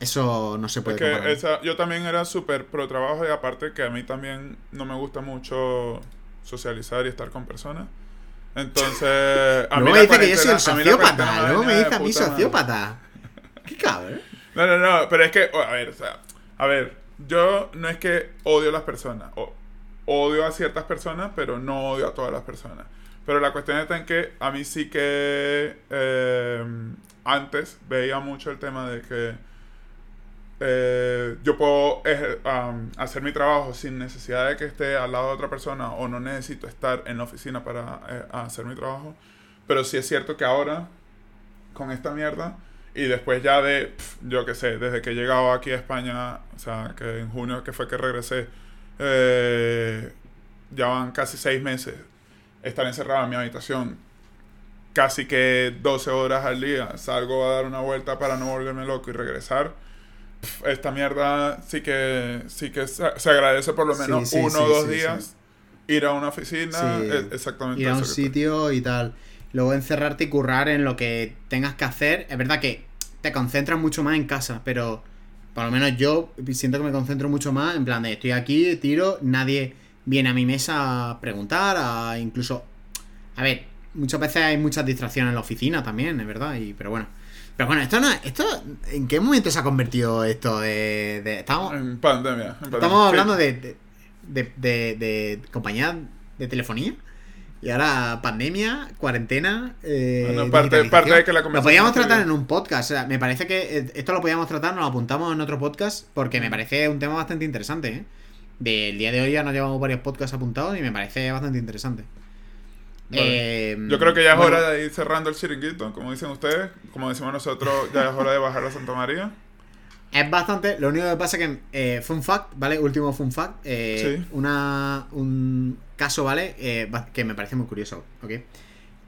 eso no se puede es Yo también era súper pro trabajo y aparte que a mí también no me gusta mucho socializar y estar con personas. Entonces. A luego me dice que yo soy el sociópata. Luego me dice a mí sociópata. Qué cabrón. No, no, no. Pero es que, a ver, o sea, a ver, yo no es que odio a las personas, odio a ciertas personas, pero no odio a todas las personas. Pero la cuestión está en que a mí sí que eh, antes veía mucho el tema de que eh, yo puedo hacer mi trabajo sin necesidad de que esté al lado de otra persona o no necesito estar en la oficina para eh, hacer mi trabajo. Pero sí es cierto que ahora, con esta mierda, y después ya de, yo qué sé, desde que he llegado aquí a España, o sea, que en junio que fue que regresé, eh, ya van casi seis meses estar encerrado en mi habitación, casi que 12 horas al día, salgo a dar una vuelta para no volverme loco y regresar. esta mierda sí que sí que se, agradece por lo menos uno o dos días ir a una oficina, e, exactamente. Ir a un sitio y tal luego encerrarte y currar en lo que tengas que hacer. Es verdad que te concentras mucho más en casa, pero por lo menos yo siento que me concentro mucho más en plan de estoy aquí, tiro, nadie viene a mi mesa a preguntar, a incluso... A ver, muchas veces hay muchas distracciones en la oficina también, es verdad, y, pero bueno. Pero bueno, esto no esto ¿En qué momento se ha convertido esto de... estamos, en pandemia. Estamos hablando de, de, de, de compañía de telefonía. Y ahora pandemia, cuarentena. Eh, bueno, parte, parte de que la Lo podíamos tratar en un podcast. O sea, me parece que eh, esto lo podíamos tratar, nos lo apuntamos en otro podcast, porque me parece un tema bastante interesante. ¿eh? Del día de hoy ya nos llevamos varios podcasts apuntados y me parece bastante interesante. Eh, Yo creo que ya es hora de ir cerrando el chiringuito, como dicen ustedes. Como decimos nosotros, ya es hora de bajar a Santa María. Es bastante. Lo único que pasa es que. Eh, fun fact, ¿vale? Último fun fact. Eh, una, un caso, ¿vale? Eh, que me parece muy curioso, ¿ok?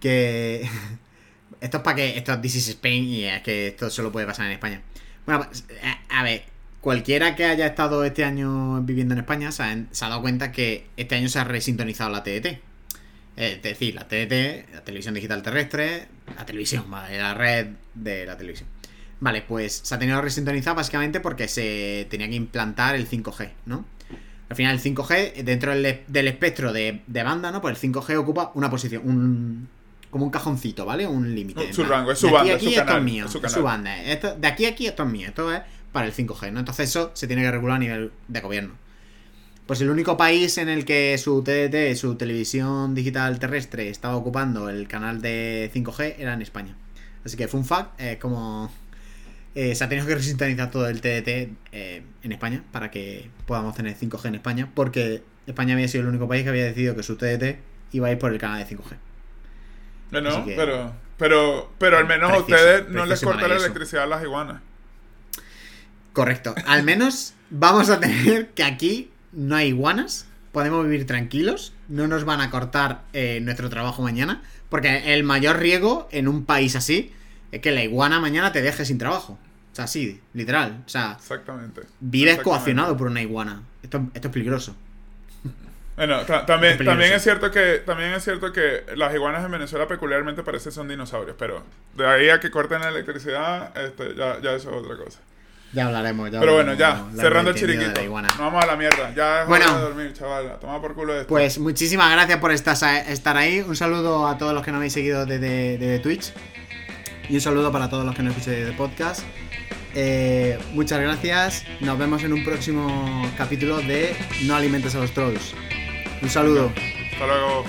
Que. esto es para que. Esto es This is Spain y es que esto solo puede pasar en España. Bueno, pues, a ver. cualquiera que haya estado este año viviendo en España se ha, se ha dado cuenta que este año se ha resintonizado la TDT. Es decir, la TDT, la televisión digital terrestre, la televisión, ¿vale? la red de la televisión. Vale, pues se ha tenido que resintonizar básicamente porque se tenía que implantar el 5G, ¿no? Al final el 5G, dentro del, del espectro de, de banda, ¿no? Pues el 5G ocupa una posición, un, como un cajoncito, ¿vale? Un límite. Su rango, es su de aquí banda, a es aquí su esto canal, es mío, es su es su banda. Esto, de aquí a aquí esto es mío, esto es para el 5G, ¿no? Entonces eso se tiene que regular a nivel de gobierno. Pues el único país en el que su TDT, su televisión digital terrestre, estaba ocupando el canal de 5G era en España. Así que fun fact, eh, como eh, se ha tenido que resintonizar todo el TDT eh, en España para que podamos tener 5G en España, porque España había sido el único país que había decidido que su TDT iba a ir por el canal de 5G. No, Así no, que- pero, pero, pero al menos a ustedes no les corta la electricidad a las iguanas. Correcto. Al menos vamos a tener que aquí no hay iguanas. Podemos vivir tranquilos. No nos van a cortar eh, nuestro trabajo mañana. Porque el mayor riesgo en un país así es que la iguana mañana te deje sin trabajo. O sea, sí, literal. O sea, Exactamente. vives Exactamente. coaccionado por una iguana. Esto, esto es peligroso. Bueno, ta- también, Es también es cierto que también es cierto que las iguanas en Venezuela peculiarmente parecen son dinosaurios, pero de ahí a que corten la electricidad, este, ya, ya eso es otra cosa. Ya hablaremos. Ya Pero bueno, ya, cerrando el chiriquito. Nos vamos a la mierda. Ya es Bueno. hora de dormir, chaval. A tomar por culo esto. Pues muchísimas gracias por estar, estar ahí. Un saludo a todos los que nos habéis seguido desde, desde Twitch. Y un saludo para todos los que nos escucháis desde podcast. Eh, muchas gracias. Nos vemos en un próximo capítulo de No alimentes a los trolls. Un saludo. Hasta luego.